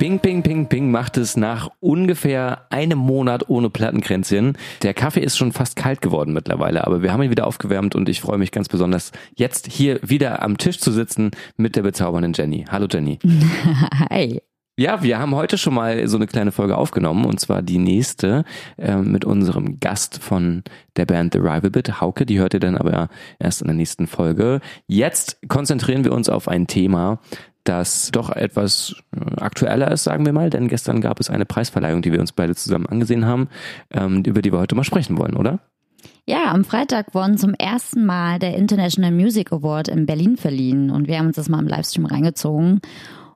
Ping, ping, ping, ping macht es nach ungefähr einem Monat ohne Plattenkränzchen. Der Kaffee ist schon fast kalt geworden mittlerweile, aber wir haben ihn wieder aufgewärmt und ich freue mich ganz besonders, jetzt hier wieder am Tisch zu sitzen mit der bezaubernden Jenny. Hallo Jenny. Hi. Ja, wir haben heute schon mal so eine kleine Folge aufgenommen und zwar die nächste äh, mit unserem Gast von der Band The Rival Bit, Hauke. Die hört ihr dann aber erst in der nächsten Folge. Jetzt konzentrieren wir uns auf ein Thema, das doch etwas äh, aktueller ist, sagen wir mal, denn gestern gab es eine Preisverleihung, die wir uns beide zusammen angesehen haben, ähm, über die wir heute mal sprechen wollen, oder? Ja, am Freitag wurden zum ersten Mal der International Music Award in Berlin verliehen und wir haben uns das mal im Livestream reingezogen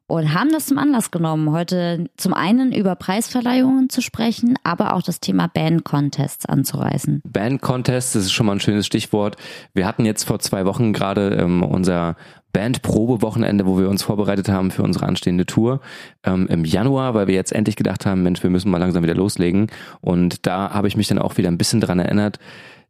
und haben das zum Anlass genommen, heute zum einen über Preisverleihungen zu sprechen, aber auch das Thema Band Contests anzureißen. Band Contests, das ist schon mal ein schönes Stichwort. Wir hatten jetzt vor zwei Wochen gerade ähm, unser Bandprobe-Wochenende, wo wir uns vorbereitet haben für unsere anstehende Tour ähm, im Januar, weil wir jetzt endlich gedacht haben, Mensch, wir müssen mal langsam wieder loslegen. Und da habe ich mich dann auch wieder ein bisschen dran erinnert.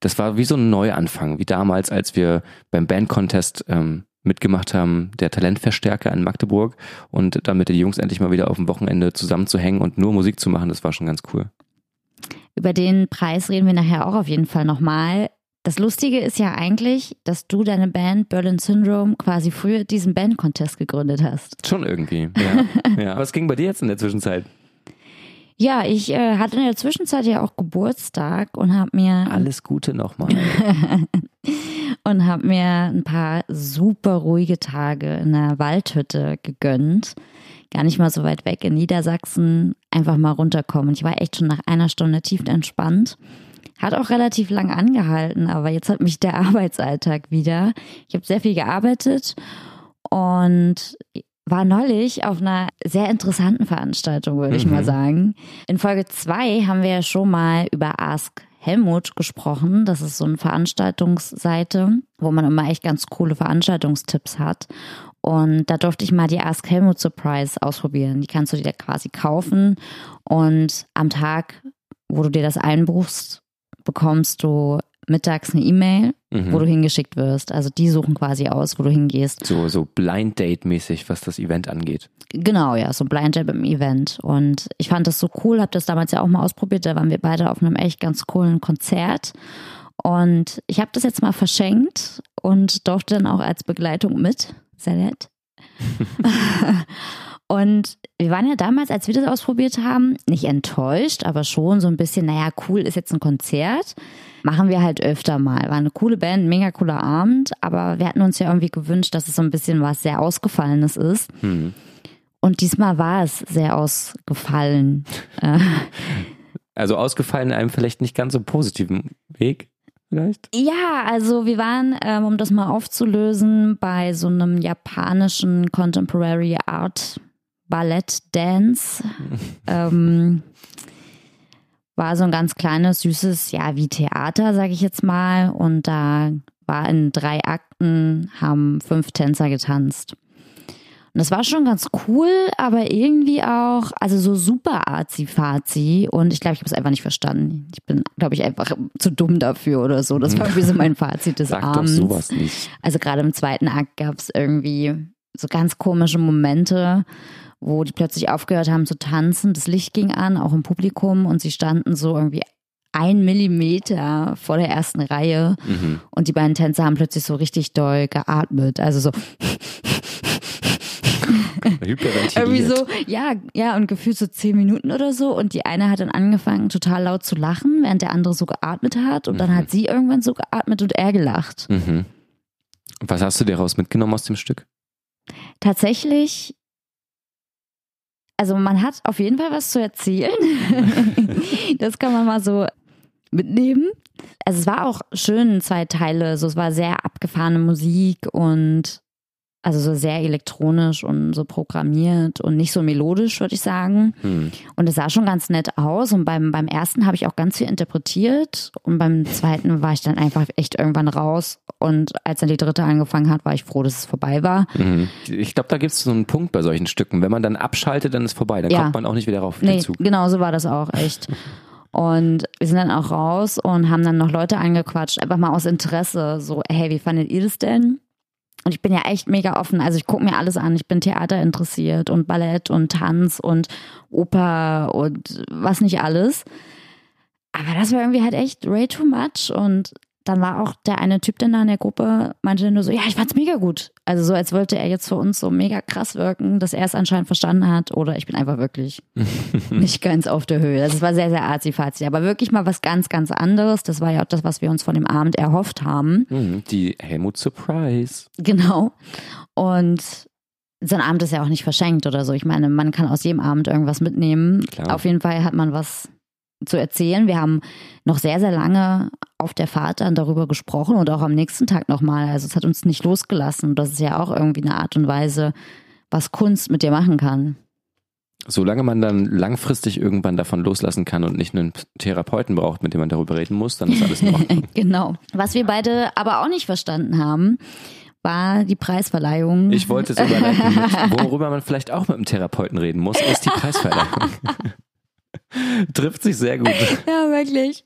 Das war wie so ein Neuanfang, wie damals, als wir beim Band-Contest ähm, mitgemacht haben, der Talentverstärker in Magdeburg und dann mit den Jungs endlich mal wieder auf dem Wochenende zusammenzuhängen und nur Musik zu machen, das war schon ganz cool. Über den Preis reden wir nachher auch auf jeden Fall nochmal. Das Lustige ist ja eigentlich, dass du deine Band Berlin Syndrome quasi früher diesen Band-Contest gegründet hast. Schon irgendwie, ja. ja. Was ging bei dir jetzt in der Zwischenzeit? Ja, ich äh, hatte in der Zwischenzeit ja auch Geburtstag und habe mir alles Gute nochmal und habe mir ein paar super ruhige Tage in der Waldhütte gegönnt. Gar nicht mal so weit weg in Niedersachsen, einfach mal runterkommen. Ich war echt schon nach einer Stunde tief entspannt hat auch relativ lang angehalten, aber jetzt hat mich der Arbeitsalltag wieder. Ich habe sehr viel gearbeitet und war neulich auf einer sehr interessanten Veranstaltung, würde mhm. ich mal mhm. sagen. In Folge zwei haben wir ja schon mal über Ask Helmut gesprochen. Das ist so eine Veranstaltungsseite, wo man immer echt ganz coole Veranstaltungstipps hat. Und da durfte ich mal die Ask Helmut Surprise ausprobieren. Die kannst du dir quasi kaufen und am Tag, wo du dir das einbuchst, bekommst du mittags eine E-Mail, mhm. wo du hingeschickt wirst. Also die suchen quasi aus, wo du hingehst. So, so Blind Date-mäßig, was das Event angeht. Genau, ja, so Blind Date im Event. Und ich fand das so cool, habe das damals ja auch mal ausprobiert. Da waren wir beide auf einem echt ganz coolen Konzert. Und ich habe das jetzt mal verschenkt und durfte dann auch als Begleitung mit. Sehr nett. Und wir waren ja damals, als wir das ausprobiert haben, nicht enttäuscht, aber schon so ein bisschen, naja, cool ist jetzt ein Konzert. Machen wir halt öfter mal. War eine coole Band, mega cooler Abend, aber wir hatten uns ja irgendwie gewünscht, dass es so ein bisschen was sehr Ausgefallenes ist. Mhm. Und diesmal war es sehr ausgefallen. also ausgefallen in einem vielleicht nicht ganz so positiven Weg vielleicht? Ja, also wir waren, ähm, um das mal aufzulösen, bei so einem japanischen Contemporary Art Ballett Dance. ähm, war so ein ganz kleines, süßes, ja, wie Theater, sage ich jetzt mal. Und da war in drei Akten, haben fünf Tänzer getanzt. Und das war schon ganz cool, aber irgendwie auch, also so super arzi-fazi. Und ich glaube, ich habe es einfach nicht verstanden. Ich bin, glaube ich, einfach zu dumm dafür oder so. Das war irgendwie so mein Fazit des Sag Abends. Doch sowas nicht. Also gerade im zweiten Akt gab es irgendwie so ganz komische Momente wo die plötzlich aufgehört haben zu tanzen. Das Licht ging an, auch im Publikum, und sie standen so irgendwie ein Millimeter vor der ersten Reihe. Mhm. Und die beiden Tänzer haben plötzlich so richtig doll geatmet. Also so. Irgendwie so, ja, ja, und gefühlt so zehn Minuten oder so. Und die eine hat dann angefangen, total laut zu lachen, während der andere so geatmet hat. Und mhm. dann hat sie irgendwann so geatmet und er gelacht. Mhm. Was hast du dir daraus mitgenommen aus dem Stück? Tatsächlich also man hat auf jeden Fall was zu erzählen. das kann man mal so mitnehmen. Also es war auch schön, zwei Teile. So, es war sehr abgefahrene Musik und also so sehr elektronisch und so programmiert und nicht so melodisch, würde ich sagen. Hm. Und es sah schon ganz nett aus. Und beim, beim ersten habe ich auch ganz viel interpretiert. Und beim zweiten war ich dann einfach echt irgendwann raus. Und als dann die dritte angefangen hat, war ich froh, dass es vorbei war. Mhm. Ich glaube, da gibt es so einen Punkt bei solchen Stücken. Wenn man dann abschaltet, dann ist vorbei. Dann ja. kommt man auch nicht wieder rauf. Nee, Zug. genau so war das auch echt. Und wir sind dann auch raus und haben dann noch Leute angequatscht, einfach mal aus Interesse, so, hey, wie fandet ihr das denn? Und ich bin ja echt mega offen. Also ich gucke mir alles an. Ich bin Theater interessiert und Ballett und Tanz und Oper und was nicht alles. Aber das war irgendwie halt echt way too much. Und dann war auch der eine Typ dann da in der Gruppe, meinte nur so, ja, ich fand's mega gut. Also so, als wollte er jetzt für uns so mega krass wirken, dass er es anscheinend verstanden hat. Oder ich bin einfach wirklich nicht ganz auf der Höhe. Das war sehr, sehr arzi-fazi. Aber wirklich mal was ganz, ganz anderes. Das war ja auch das, was wir uns von dem Abend erhofft haben. Mhm, Die Helmut Surprise. Genau. Und so ein Abend ist ja auch nicht verschenkt oder so. Ich meine, man kann aus jedem Abend irgendwas mitnehmen. Klar. Auf jeden Fall hat man was zu erzählen. Wir haben noch sehr, sehr lange auf der Fahrt dann darüber gesprochen und auch am nächsten Tag nochmal. Also es hat uns nicht losgelassen. Und das ist ja auch irgendwie eine Art und Weise, was Kunst mit dir machen kann. Solange man dann langfristig irgendwann davon loslassen kann und nicht einen Therapeuten braucht, mit dem man darüber reden muss, dann ist alles in Ordnung. genau. Was wir beide aber auch nicht verstanden haben, war die Preisverleihung. Ich wollte es überleiten, worüber man vielleicht auch mit einem Therapeuten reden muss, ist die Preisverleihung. Trifft sich sehr gut. ja, wirklich.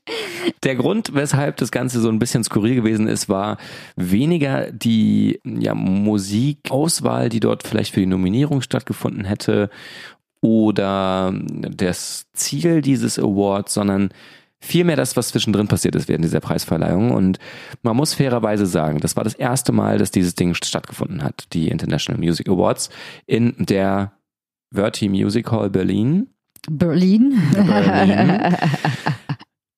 Der Grund, weshalb das Ganze so ein bisschen skurril gewesen ist, war weniger die ja, Musikauswahl, die dort vielleicht für die Nominierung stattgefunden hätte oder das Ziel dieses Awards, sondern vielmehr das, was zwischendrin passiert ist während dieser Preisverleihung. Und man muss fairerweise sagen, das war das erste Mal, dass dieses Ding stattgefunden hat, die International Music Awards in der Verti Music Hall Berlin. Berlin. Berlin.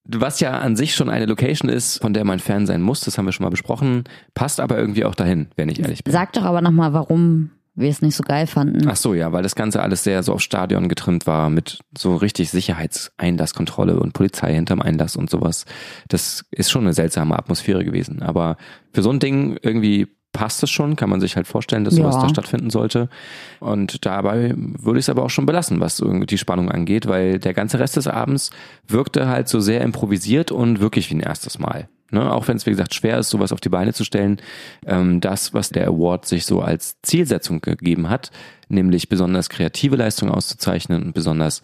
Was ja an sich schon eine Location ist, von der man Fan sein muss, das haben wir schon mal besprochen, passt aber irgendwie auch dahin, wenn ich ehrlich bin. Sag doch aber nochmal, warum wir es nicht so geil fanden. Ach so, ja, weil das Ganze alles sehr so auf Stadion getrimmt war mit so richtig Sicherheitseinlasskontrolle und Polizei hinterm Einlass und sowas. Das ist schon eine seltsame Atmosphäre gewesen. Aber für so ein Ding irgendwie passt es schon, kann man sich halt vorstellen, dass sowas Ja. da stattfinden sollte. Und dabei würde ich es aber auch schon belassen, was irgendwie die Spannung angeht, weil der ganze Rest des Abends wirkte halt so sehr improvisiert und wirklich wie ein erstes Mal. Ne? Auch wenn es, wie gesagt, schwer ist, sowas auf die Beine zu stellen, ähm, das, was der Award sich so als Zielsetzung gegeben hat, nämlich besonders kreative Leistungen auszuzeichnen und besonders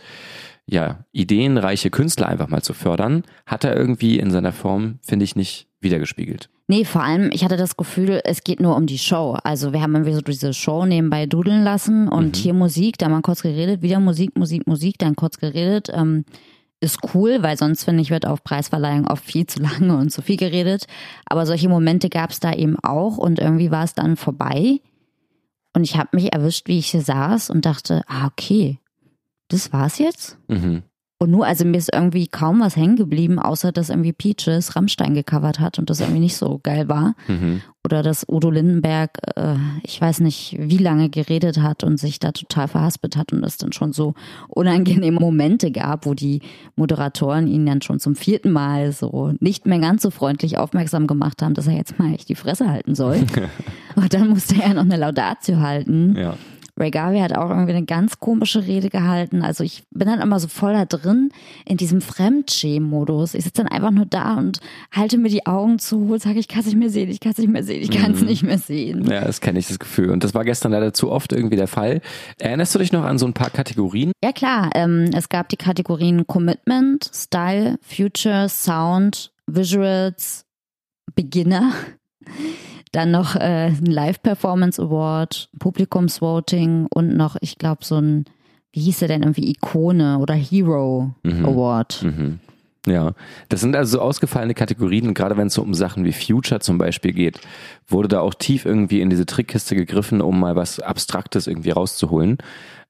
ja, ideenreiche Künstler einfach mal zu fördern, hat er irgendwie in seiner Form, finde ich, nicht wiedergespiegelt. Nee, vor allem, ich hatte das Gefühl, es geht nur um die Show. Also wir haben irgendwie so diese Show nebenbei dudeln lassen und hier Musik, da mal kurz geredet, wieder Musik, Musik, Musik, dann kurz geredet. Ähm, ist cool, weil sonst, finde ich, wird auf Preisverleihung oft viel zu lange und zu viel geredet. Aber solche Momente gab es da eben auch und irgendwie war es dann vorbei. Und ich habe mich erwischt, wie ich hier saß und dachte, ah, okay, das war's jetzt? Mhm. Und nur, also mir ist irgendwie kaum was hängen geblieben, außer dass irgendwie Peaches Rammstein gecovert hat und das irgendwie nicht so geil war. Mhm. Oder dass Udo Lindenberg, äh, ich weiß nicht, wie lange geredet hat und sich da total verhaspelt hat und es dann schon so unangenehme Momente gab, wo die Moderatoren ihn dann schon zum vierten Mal so nicht mehr ganz so freundlich aufmerksam gemacht haben, dass er jetzt mal echt die Fresse halten soll. und dann musste er noch eine Laudatio halten. Ja. Ray Garvey hat auch irgendwie eine ganz komische Rede gehalten. Also ich bin dann immer so voll da drin in diesem Fremdschämen-Modus. Ich sitze dann einfach nur da und halte mir die Augen zu und sage, ich kann es nicht mehr sehen, ich kann es nicht mehr sehen, ich kann es nicht mehr sehen. Ja, das kenne ich, das Gefühl. Und das war gestern leider zu oft irgendwie der Fall. Erinnerst du dich noch an so ein paar Kategorien? Ja klar, ähm, es gab die Kategorien Commitment, Style, Future, Sound, Visuals, Beginner. Dann noch äh, ein Live-Performance Award, Publikumsvoting und noch, ich glaube, so ein, wie hieß er denn, irgendwie Ikone oder Hero Award. Mhm. Ja, das sind also so ausgefallene Kategorien und gerade wenn es so um Sachen wie Future zum Beispiel geht, wurde da auch tief irgendwie in diese Trickkiste gegriffen, um mal was Abstraktes irgendwie rauszuholen.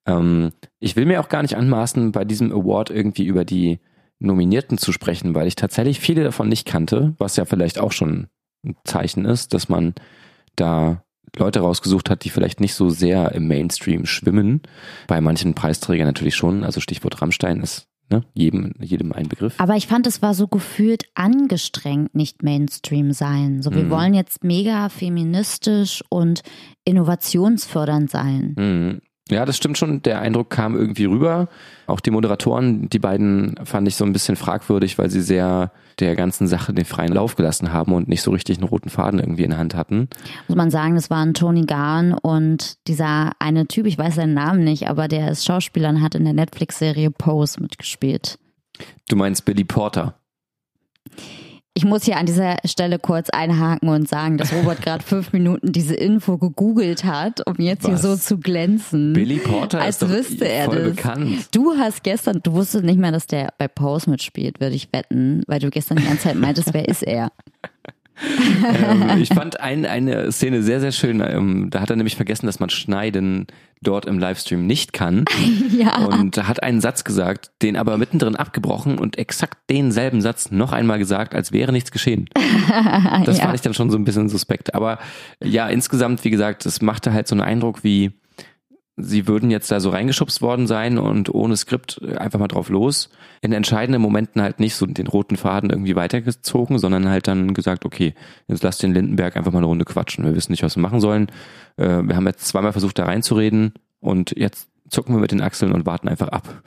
Ähm, ich will mir auch gar nicht anmaßen, bei diesem Award irgendwie über die Nominierten zu sprechen, weil ich tatsächlich viele davon nicht kannte, was ja vielleicht auch schon ein Zeichen ist, dass man da Leute rausgesucht hat, die vielleicht nicht so sehr im Mainstream schwimmen. Bei manchen Preisträgern natürlich schon. Also Stichwort Rammstein ist ne, jedem, jedem ein Begriff. Aber ich fand, es war so gefühlt angestrengt, nicht Mainstream sein. So, wir Mhm. wollen jetzt mega feministisch und innovationsfördernd sein. Mhm. Ja, das stimmt schon. Der Eindruck kam irgendwie rüber. Auch die Moderatoren, die beiden fand ich so ein bisschen fragwürdig, weil sie sehr der ganzen Sache den freien Lauf gelassen haben und nicht so richtig einen roten Faden irgendwie in der Hand hatten. Muss man sagen, das waren Tony Garn und dieser eine Typ, ich weiß seinen Namen nicht, aber der ist Schauspieler und hat in der Netflix-Serie Pose mitgespielt. Du meinst Billy Porter. Ich muss hier an dieser Stelle kurz einhaken und sagen, dass Robert gerade fünf Minuten diese Info gegoogelt hat, um jetzt Was? hier so zu glänzen. Billy Porter als ist wüsste er voll das. bekannt. Du hast gestern, du wusstest nicht mehr, dass der bei Pause mitspielt, würde ich wetten, weil du gestern die ganze Zeit meintest, wer ist er? ähm, ich fand ein, eine Szene sehr, sehr schön. Ähm, da hat er nämlich vergessen, dass man schneiden dort im Livestream nicht kann. ja. Und hat einen Satz gesagt, den aber mittendrin abgebrochen und exakt denselben Satz noch einmal gesagt, als wäre nichts geschehen. Das ja. fand ich dann schon so ein bisschen suspekt. Aber ja, insgesamt, wie gesagt, es machte halt so einen Eindruck wie, sie würden jetzt da so reingeschubst worden sein und ohne Skript einfach mal drauf los. In entscheidenden Momenten halt nicht so den roten Faden irgendwie weitergezogen, sondern halt dann gesagt, okay, jetzt lass den Lindenberg einfach mal eine Runde quatschen. Wir wissen nicht, was wir machen sollen. Äh, wir haben jetzt zweimal versucht, da reinzureden und jetzt zucken wir mit den Achseln und warten einfach ab.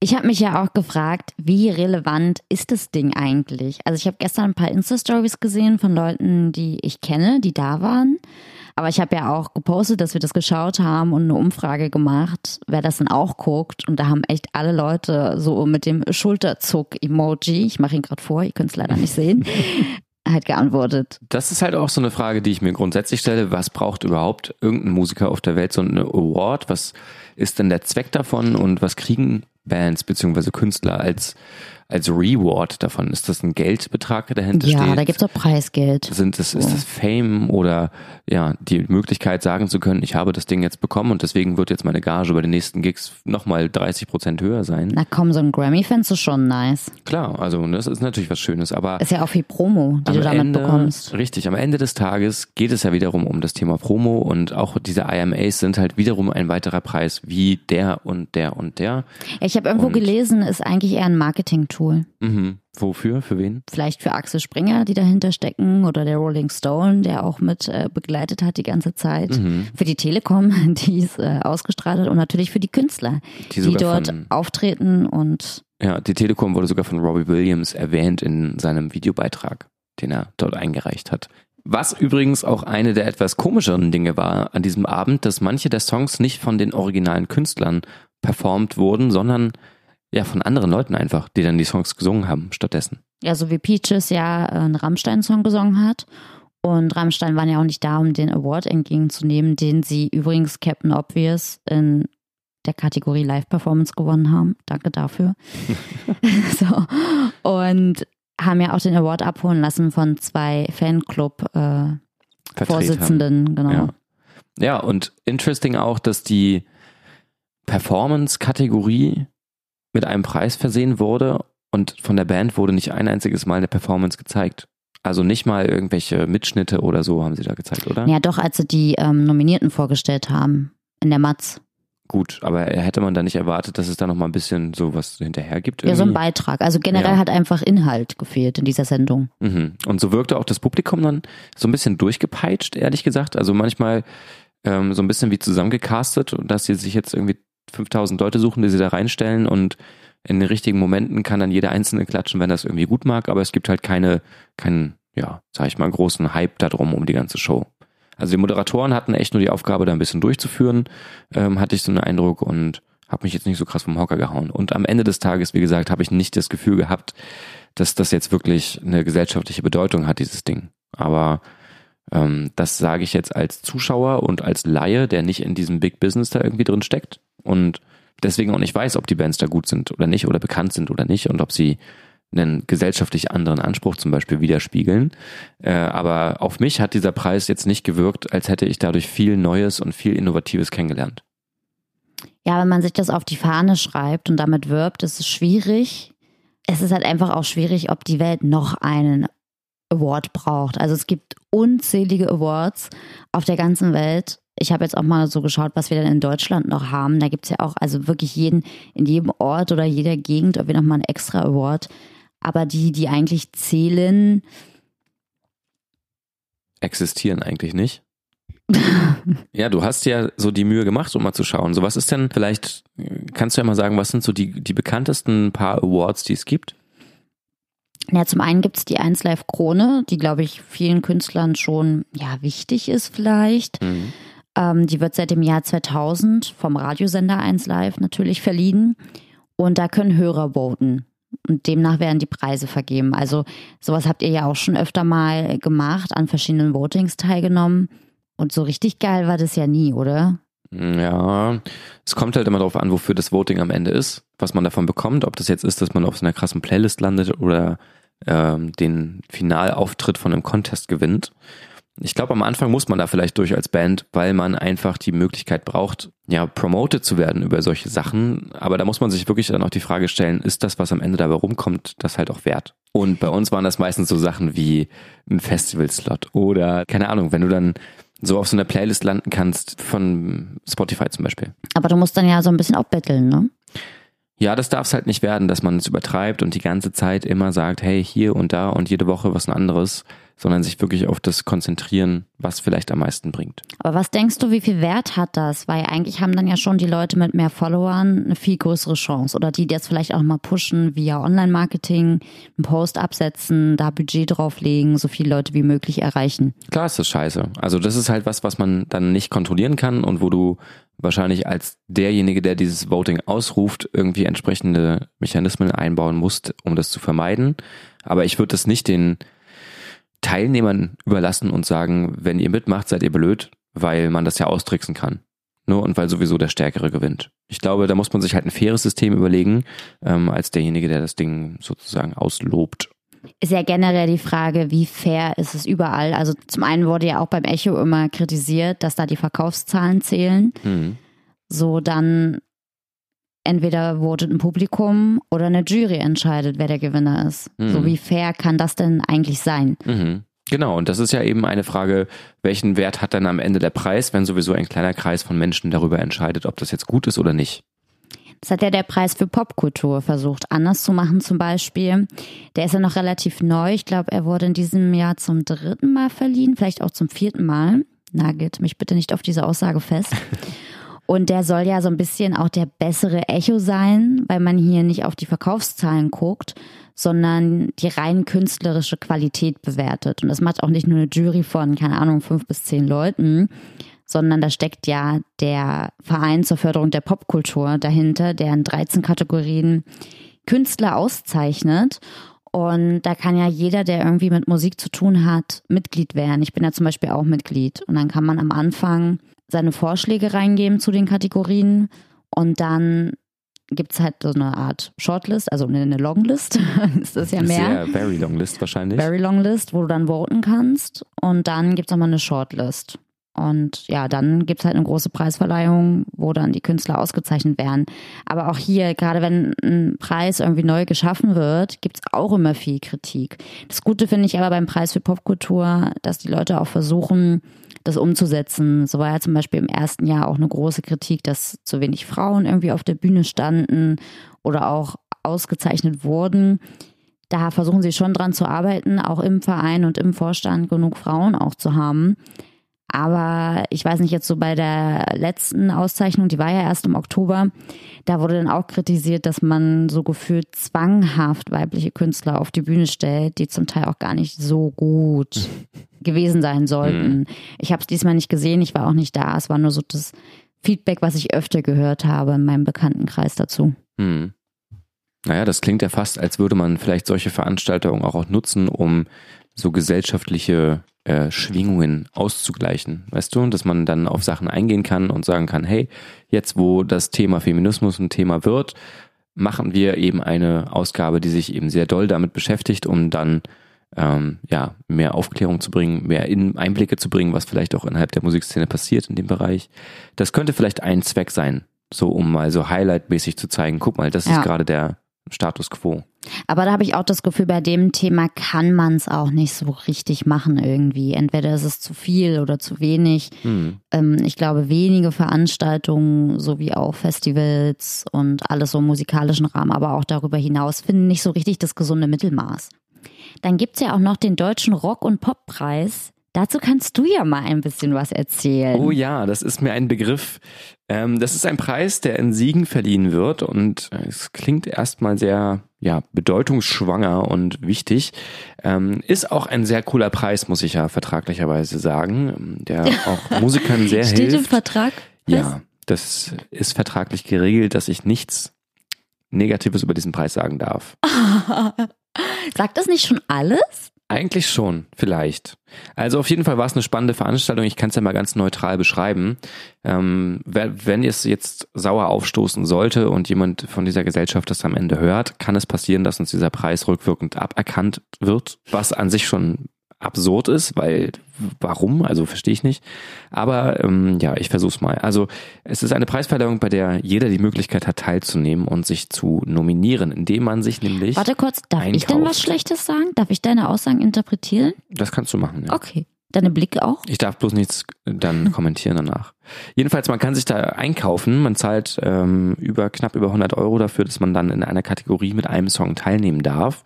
Ich habe mich ja auch gefragt, wie relevant ist das Ding eigentlich? Also ich habe gestern ein paar Insta-Stories gesehen von Leuten, die ich kenne, die da waren. Aber ich habe ja auch gepostet, dass wir das geschaut haben und eine Umfrage gemacht, wer das denn auch guckt. Und da haben echt alle Leute so mit dem Schulterzuck-Emoji, ich mache ihn gerade vor, ihr könnt es leider nicht sehen, halt geantwortet. Das ist halt auch so eine Frage, die ich mir grundsätzlich stelle. Was braucht überhaupt irgendein Musiker auf der Welt so eine Award? Was ist denn der Zweck davon und was kriegen Bands beziehungsweise Künstler als als Reward davon? Ist das ein Geldbetrag, der dahinter ja, steht? Ja, da gibt's auch Preisgeld. Sind das, so. Ist das Fame oder ja, die Möglichkeit sagen zu können, ich habe das Ding jetzt bekommen und deswegen wird jetzt meine Gage bei den nächsten Gigs nochmal 30 Prozent höher sein? Na komm, so ein Grammy findest du schon nice. Klar, also das ist natürlich was Schönes, aber... Ist ja auch viel Promo, die du damit Ende, bekommst. Richtig, am Ende des Tages geht es ja wiederum um das Thema Promo und auch diese IMAs sind halt wiederum ein weiterer Preis wie der und der und der. Ich habe irgendwo und gelesen, ist eigentlich eher ein Marketing-Tool. Mhm. Wofür? Für wen? Vielleicht für Axel Springer, die dahinter stecken, oder der Rolling Stone, der auch mit äh, begleitet hat die ganze Zeit. Mhm. Für die Telekom, die es äh, ausgestrahlt hat, und natürlich für die Künstler, die, die dort von, auftreten und. Ja, die Telekom wurde sogar von Robbie Williams erwähnt in seinem Videobeitrag, den er dort eingereicht hat. Was übrigens auch eine der etwas komischeren Dinge war an diesem Abend, dass manche der Songs nicht von den originalen Künstlern performt wurden, sondern ja, von anderen Leuten einfach, die dann die Songs gesungen haben stattdessen. Ja, so wie Peaches ja äh, einen Rammstein-Song gesungen hat. Und Rammstein waren ja auch nicht da, um den Award entgegenzunehmen, den sie übrigens Captain Obvious in der Kategorie Live-Performance gewonnen haben. Danke dafür. so. Und haben ja auch den Award abholen lassen von zwei Fanclub-Vorsitzenden, äh, genau. Ja. ja, und interesting auch, dass die Performance-Kategorie mit einem Preis versehen wurde und von der Band wurde nicht ein einziges Mal eine Performance gezeigt. Also nicht mal irgendwelche Mitschnitte oder so haben sie da gezeigt, oder? Ja, doch, als sie die ähm, Nominierten vorgestellt haben in der Matz. Gut, aber hätte man da nicht erwartet, dass es da noch mal ein bisschen so was hinterher gibt? Irgendwie? Ja, so ein Beitrag. Also generell ja. hat einfach Inhalt gefehlt in dieser Sendung. Mhm. Und so wirkte auch das Publikum dann so ein bisschen durchgepeitscht, ehrlich gesagt. Also manchmal ähm, so ein bisschen wie zusammengecastet und dass sie sich jetzt irgendwie 5000 Leute suchen, die sie da reinstellen und in den richtigen Momenten kann dann jeder Einzelne klatschen, wenn das irgendwie gut mag, aber es gibt halt keine, keinen, ja, sag ich mal, großen Hype darum um die ganze Show. Also die Moderatoren hatten echt nur die Aufgabe, da ein bisschen durchzuführen, ähm, hatte ich so einen Eindruck und habe mich jetzt nicht so krass vom Hocker gehauen. Und am Ende des Tages, wie gesagt, habe ich nicht das Gefühl gehabt, dass das jetzt wirklich eine gesellschaftliche Bedeutung hat, dieses Ding. Aber das sage ich jetzt als Zuschauer und als Laie, der nicht in diesem Big Business da irgendwie drin steckt und deswegen auch nicht weiß, ob die Bands da gut sind oder nicht oder bekannt sind oder nicht und ob sie einen gesellschaftlich anderen Anspruch zum Beispiel widerspiegeln. Äh, aber auf mich hat dieser Preis jetzt nicht gewirkt, als hätte ich dadurch viel Neues und viel Innovatives kennengelernt. Ja, wenn man sich das auf die Fahne schreibt und damit wirbt, ist es schwierig. Es ist halt einfach auch schwierig, ob die Welt noch einen Award braucht. Also es gibt unzählige Awards auf der ganzen Welt ich habe jetzt auch mal so geschaut, was wir denn in Deutschland noch haben. Da gibt es ja auch, also wirklich jeden, in jedem Ort oder jeder Gegend, ob wir nochmal einen extra Award. Aber die, die eigentlich zählen. Existieren eigentlich nicht. ja, du hast ja so die Mühe gemacht, um mal zu schauen. So, was ist denn, vielleicht kannst du ja mal sagen, was sind so die, die bekanntesten paar Awards, die es gibt? Ja, zum einen gibt es die 1 Live Krone, die, glaube ich, vielen Künstlern schon ja, wichtig ist vielleicht. Mhm. Ähm, die wird seit dem Jahr 2000 vom Radiosender 1 Live natürlich verliehen. Und da können Hörer voten. und demnach werden die Preise vergeben. Also sowas habt ihr ja auch schon öfter mal gemacht, an verschiedenen Votings teilgenommen. Und so richtig geil war das ja nie, oder? Ja, es kommt halt immer darauf an, wofür das Voting am Ende ist, was man davon bekommt, ob das jetzt ist, dass man auf so einer krassen Playlist landet oder ähm, den Finalauftritt von einem Contest gewinnt. Ich glaube, am Anfang muss man da vielleicht durch als Band, weil man einfach die Möglichkeit braucht, ja, promoted zu werden über solche Sachen. Aber da muss man sich wirklich dann auch die Frage stellen, ist das, was am Ende dabei rumkommt, das halt auch wert? Und bei uns waren das meistens so Sachen wie ein Festival-Slot oder, keine Ahnung, wenn du dann so auf so einer Playlist landen kannst von Spotify zum Beispiel. Aber du musst dann ja so ein bisschen auch betteln, ne? Ja, das darf es halt nicht werden, dass man es übertreibt und die ganze Zeit immer sagt, hey, hier und da und jede Woche was ein anderes sondern sich wirklich auf das konzentrieren, was vielleicht am meisten bringt. Aber was denkst du, wie viel Wert hat das? Weil eigentlich haben dann ja schon die Leute mit mehr Followern eine viel größere Chance. Oder die, die jetzt vielleicht auch mal pushen via Online-Marketing, einen Post absetzen, da Budget drauflegen, so viele Leute wie möglich erreichen. Klar ist das scheiße. Also das ist halt was, was man dann nicht kontrollieren kann und wo du wahrscheinlich als derjenige, der dieses Voting ausruft, irgendwie entsprechende Mechanismen einbauen musst, um das zu vermeiden. Aber ich würde das nicht den Teilnehmern überlassen und sagen, wenn ihr mitmacht, seid ihr blöd, weil man das ja austricksen kann. Nur und weil sowieso der Stärkere gewinnt. Ich glaube, da muss man sich halt ein faires System überlegen, ähm, als derjenige, der das Ding sozusagen auslobt. Ist ja generell die Frage, wie fair ist es überall? Also zum einen wurde ja auch beim Echo immer kritisiert, dass da die Verkaufszahlen zählen. Mhm. So dann entweder votet ein Publikum oder eine Jury entscheidet, wer der Gewinner ist. Mhm. So wie fair kann das denn eigentlich sein? Mhm. Genau, und das ist ja eben eine Frage, welchen Wert hat dann am Ende der Preis, wenn sowieso ein kleiner Kreis von Menschen darüber entscheidet, ob das jetzt gut ist oder nicht. Das hat ja der Preis für Popkultur versucht, anders zu machen zum Beispiel. Der ist ja noch relativ neu. Ich glaube, er wurde in diesem Jahr zum dritten Mal verliehen, vielleicht auch zum vierten Mal. Nagelt mich bitte nicht auf diese Aussage fest. Und der soll ja so ein bisschen auch der bessere Echo sein, weil man hier nicht auf die Verkaufszahlen guckt, sondern die rein künstlerische Qualität bewertet. Und das macht auch nicht nur eine Jury von, keine Ahnung, fünf bis zehn Leuten, sondern da steckt ja der Verein zur Förderung der Popkultur dahinter, der in 13 Kategorien Künstler auszeichnet. Und da kann ja jeder, der irgendwie mit Musik zu tun hat, Mitglied werden. Ich bin ja zum Beispiel auch Mitglied. Und dann kann man am Anfang seine Vorschläge reingeben zu den Kategorien und dann gibt es halt so eine Art Shortlist, also eine Longlist, ist das ja mehr. Sehr very long list wahrscheinlich. Very long list, wo du dann voten kannst und dann gibt es nochmal eine Shortlist. Und ja, dann gibt es halt eine große Preisverleihung, wo dann die Künstler ausgezeichnet werden. Aber auch hier, gerade wenn ein Preis irgendwie neu geschaffen wird, gibt es auch immer viel Kritik. Das Gute finde ich aber beim Preis für Popkultur, dass die Leute auch versuchen, das umzusetzen. So war ja zum Beispiel im ersten Jahr auch eine große Kritik, dass zu wenig Frauen irgendwie auf der Bühne standen oder auch ausgezeichnet wurden. Da versuchen sie schon dran zu arbeiten, auch im Verein und im Vorstand genug Frauen auch zu haben. Aber ich weiß nicht, jetzt so bei der letzten Auszeichnung, die war ja erst im Oktober, da wurde dann auch kritisiert, dass man so gefühlt zwanghaft weibliche Künstler auf die Bühne stellt, die zum Teil auch gar nicht so gut gewesen sein sollten. Mhm. Ich habe es diesmal nicht gesehen, ich war auch nicht da. Es war nur so das Feedback, was ich öfter gehört habe in meinem Bekanntenkreis dazu. Mhm. Naja, das klingt ja fast, als würde man vielleicht solche Veranstaltungen auch nutzen, um so gesellschaftliche äh, Schwingungen auszugleichen. Weißt du, dass man dann auf Sachen eingehen kann und sagen kann, hey, jetzt wo das Thema Feminismus ein Thema wird, machen wir eben eine Ausgabe, die sich eben sehr doll damit beschäftigt, um dann ähm, ja mehr Aufklärung zu bringen, mehr in Einblicke zu bringen, was vielleicht auch innerhalb der Musikszene passiert in dem Bereich. Das könnte vielleicht ein Zweck sein, so um mal so Highlight-mäßig zu zeigen, guck mal, das ja. ist gerade der Status quo. Aber da habe ich auch das Gefühl, bei dem Thema kann man es auch nicht so richtig machen irgendwie. Entweder ist es zu viel oder zu wenig. Hm. Ähm, ich glaube, wenige Veranstaltungen sowie auch Festivals und alles so im musikalischen Rahmen, aber auch darüber hinaus finden nicht so richtig das gesunde Mittelmaß. Dann gibt es ja auch noch den Deutschen Rock- und Poppreis. Dazu kannst du ja mal ein bisschen was erzählen. Oh ja, das ist mir ein Begriff. Ähm, das ist ein Preis, der in Siegen verliehen wird und es klingt erstmal sehr ja, bedeutungsschwanger und wichtig. Ähm, ist auch ein sehr cooler Preis, muss ich ja vertraglicherweise sagen, der auch Musikern sehr Steht hilft. Steht im Vertrag? Ja, das ist vertraglich geregelt, dass ich nichts Negatives über diesen Preis sagen darf. Sagt das nicht schon alles? Eigentlich schon, vielleicht. Also auf jeden Fall war es eine spannende Veranstaltung. Ich kann es ja mal ganz neutral beschreiben. Ähm, wenn es jetzt sauer aufstoßen sollte und jemand von dieser Gesellschaft das am Ende hört, kann es passieren, dass uns dieser Preis rückwirkend aberkannt wird, was an sich schon absurd ist, weil warum? Also verstehe ich nicht. Aber ähm, ja, ich versuche es mal. Also es ist eine Preisverleihung, bei der jeder die Möglichkeit hat, teilzunehmen und sich zu nominieren, indem man sich nämlich. Warte kurz, darf einkauft. ich denn was Schlechtes sagen? Darf ich deine Aussagen interpretieren? Das kannst du machen, ja. Okay. Deine Blicke auch? Ich darf bloß nichts dann kommentieren danach. Jedenfalls, man kann sich da einkaufen. Man zahlt ähm, über knapp über 100 Euro dafür, dass man dann in einer Kategorie mit einem Song teilnehmen darf.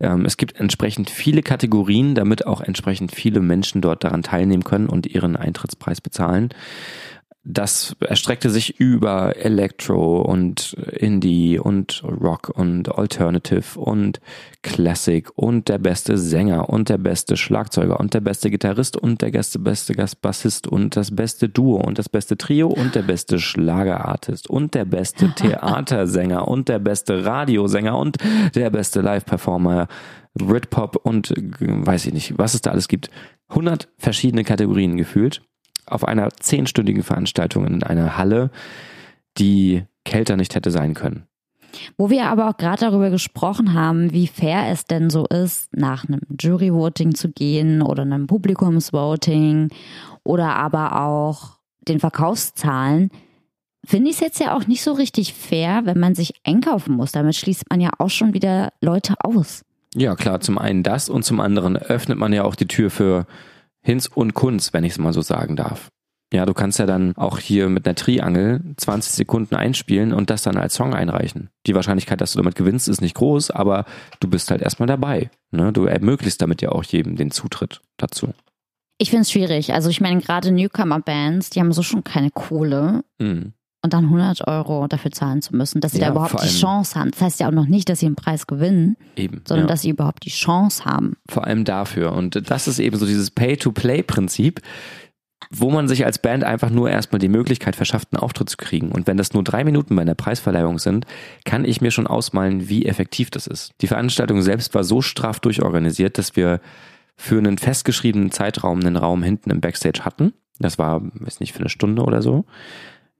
Ähm, es gibt entsprechend viele Kategorien, damit auch entsprechend viele Menschen dort daran teilnehmen können und ihren Eintrittspreis bezahlen das erstreckte sich über Electro und Indie und Rock und Alternative und Classic und der beste Sänger und der beste Schlagzeuger und der beste Gitarrist und der beste, beste Bassist und das beste Duo und das beste Trio und der beste Schlagerartist und der beste Theatersänger und der beste Radiosänger und der beste Live-Performer, Britpop und weiß ich nicht, was es da alles gibt. 100 verschiedene Kategorien gefühlt auf einer zehnstündigen Veranstaltung in einer Halle, die kälter nicht hätte sein können. Wo wir aber auch gerade darüber gesprochen haben, wie fair es denn so ist, nach einem Jury-Voting zu gehen oder einem Publikumsvoting oder aber auch den Verkaufszahlen, finde ich es jetzt ja auch nicht so richtig fair, wenn man sich einkaufen muss. Damit schließt man ja auch schon wieder Leute aus. Ja, klar, zum einen das und zum anderen öffnet man ja auch die Tür für Hinz und Kunz, wenn ich es mal so sagen darf. Ja, du kannst ja dann auch hier mit einer Triangel 20 Sekunden einspielen und das dann als Song einreichen. Die Wahrscheinlichkeit, dass du damit gewinnst, ist nicht groß, aber du bist halt erstmal dabei. Ne? Du ermöglichst damit ja auch jedem den Zutritt dazu. Ich finde es schwierig. Also ich meine, gerade Newcomer-Bands, die haben so schon keine Kohle. Mhm und dann 100 Euro dafür zahlen zu müssen, dass sie ja, da überhaupt die Chance haben. Das heißt ja auch noch nicht, dass sie einen Preis gewinnen, eben, sondern ja. dass sie überhaupt die Chance haben. Vor allem dafür. Und das ist eben so dieses Pay-to-Play-Prinzip, wo man sich als Band einfach nur erstmal die Möglichkeit verschafft, einen Auftritt zu kriegen. Und wenn das nur drei Minuten bei einer Preisverleihung sind, kann ich mir schon ausmalen, wie effektiv das ist. Die Veranstaltung selbst war so straff durchorganisiert, dass wir für einen festgeschriebenen Zeitraum einen Raum hinten im Backstage hatten. Das war, weiß nicht, für eine Stunde oder so.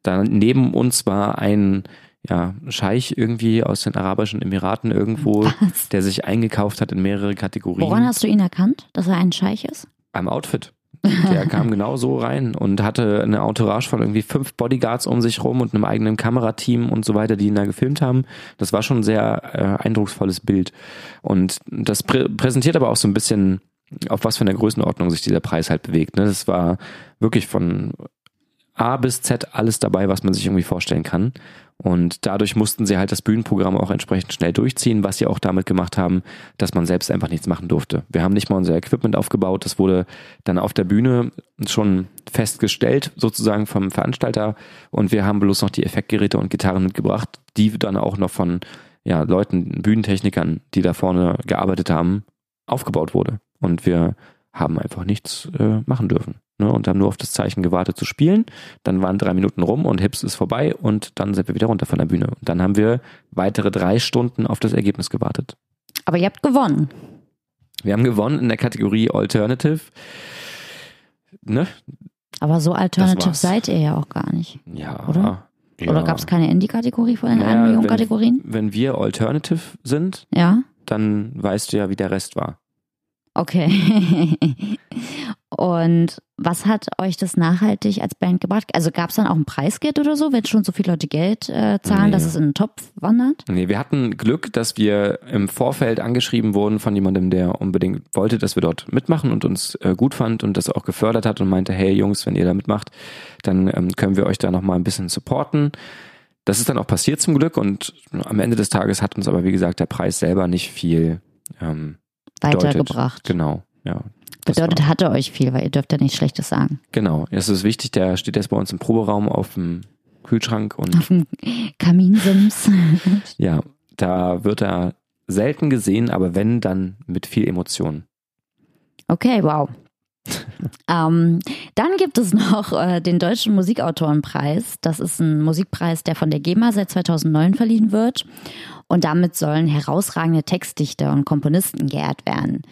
Da neben uns war ein ja, Scheich irgendwie aus den Arabischen Emiraten irgendwo, Was? der sich eingekauft hat in mehrere Kategorien. Woran hast du ihn erkannt, dass er ein Scheich ist? Am Outfit. Der kam genau so rein und hatte eine Entourage von irgendwie fünf Bodyguards um sich rum und einem eigenen Kamerateam und so weiter, die ihn da gefilmt haben. Das war schon ein sehr äh, eindrucksvolles Bild. Und das prä präsentiert aber auch so ein bisschen, auf was für einer Größenordnung sich dieser Preis halt bewegt. Ne? Das war wirklich von A bis Z alles dabei, was man sich irgendwie vorstellen kann. Und dadurch mussten sie halt das Bühnenprogramm auch entsprechend schnell durchziehen, was sie auch damit gemacht haben, dass man selbst einfach nichts machen durfte. Wir haben nicht mal unser Equipment aufgebaut, das wurde dann auf der Bühne schon festgestellt, sozusagen vom Veranstalter. Und wir haben bloß noch die Effektgeräte und Gitarren mitgebracht, die dann auch noch von ja, Leuten, Bühnentechnikern, die da vorne gearbeitet haben, aufgebaut wurde. Und wir haben einfach nichts äh, machen dürfen ne, und haben nur auf das Zeichen gewartet zu spielen. Dann waren drei Minuten rum und Hips ist vorbei und dann sind wir wieder runter von der Bühne. Und dann haben wir weitere drei Stunden auf das Ergebnis gewartet. Aber ihr habt gewonnen. Wir haben gewonnen in der Kategorie Alternative. Ne? Aber so Alternative seid ihr ja auch gar nicht. Ja. Oder? Ja. Oder gab es keine Indie-Kategorie von den naja, 1 Million Kategorien? Wenn wir Alternative sind, ja. dann weißt du ja, wie der Rest war. Okay. Und was hat euch das nachhaltig als Band gebracht? Also gab es dann auch ein Preisgeld oder so, wenn schon so viele Leute Geld äh, zahlen, nee. dass es in den Topf wandert? Nee, wir hatten Glück, dass wir im Vorfeld angeschrieben wurden von jemandem, der unbedingt wollte, dass wir dort mitmachen und uns äh, gut fand und das auch gefördert hat und meinte, hey Jungs, wenn ihr da mitmacht, dann ähm, können wir euch da nochmal ein bisschen supporten. Das ist dann auch passiert zum Glück und am Ende des Tages hat uns aber, wie gesagt, der Preis selber nicht viel ähm, weitergebracht. Genau, ja. Bedeutet, hatte euch viel, weil ihr dürft ja nichts Schlechtes sagen. Genau, es ist wichtig, der steht jetzt bei uns im Proberaum auf dem Kühlschrank und. Auf dem Kaminsims. ja, da wird er selten gesehen, aber wenn, dann mit viel Emotion. Okay, wow. ähm, dann gibt es noch äh, den Deutschen Musikautorenpreis. Das ist ein Musikpreis, der von der GEMA seit 2009 verliehen wird. Und damit sollen herausragende Textdichter und Komponisten geehrt werden.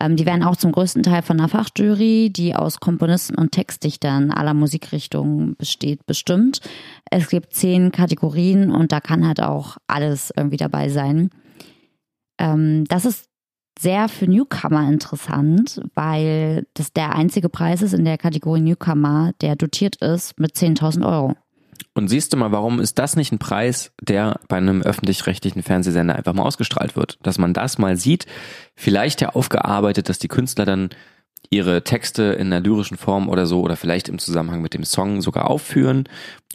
Ähm, die werden auch zum größten Teil von einer Fachjury, die aus Komponisten und Textdichtern aller Musikrichtungen besteht, bestimmt. Es gibt zehn Kategorien und da kann halt auch alles irgendwie dabei sein. Ähm, das ist sehr für Newcomer interessant, weil das der einzige Preis ist in der Kategorie Newcomer, der dotiert ist mit 10.000 Euro. Und siehst du mal, warum ist das nicht ein Preis, der bei einem öffentlich-rechtlichen Fernsehsender einfach mal ausgestrahlt wird? Dass man das mal sieht, vielleicht ja aufgearbeitet, dass die Künstler dann ihre Texte in einer lyrischen Form oder so oder vielleicht im Zusammenhang mit dem Song sogar aufführen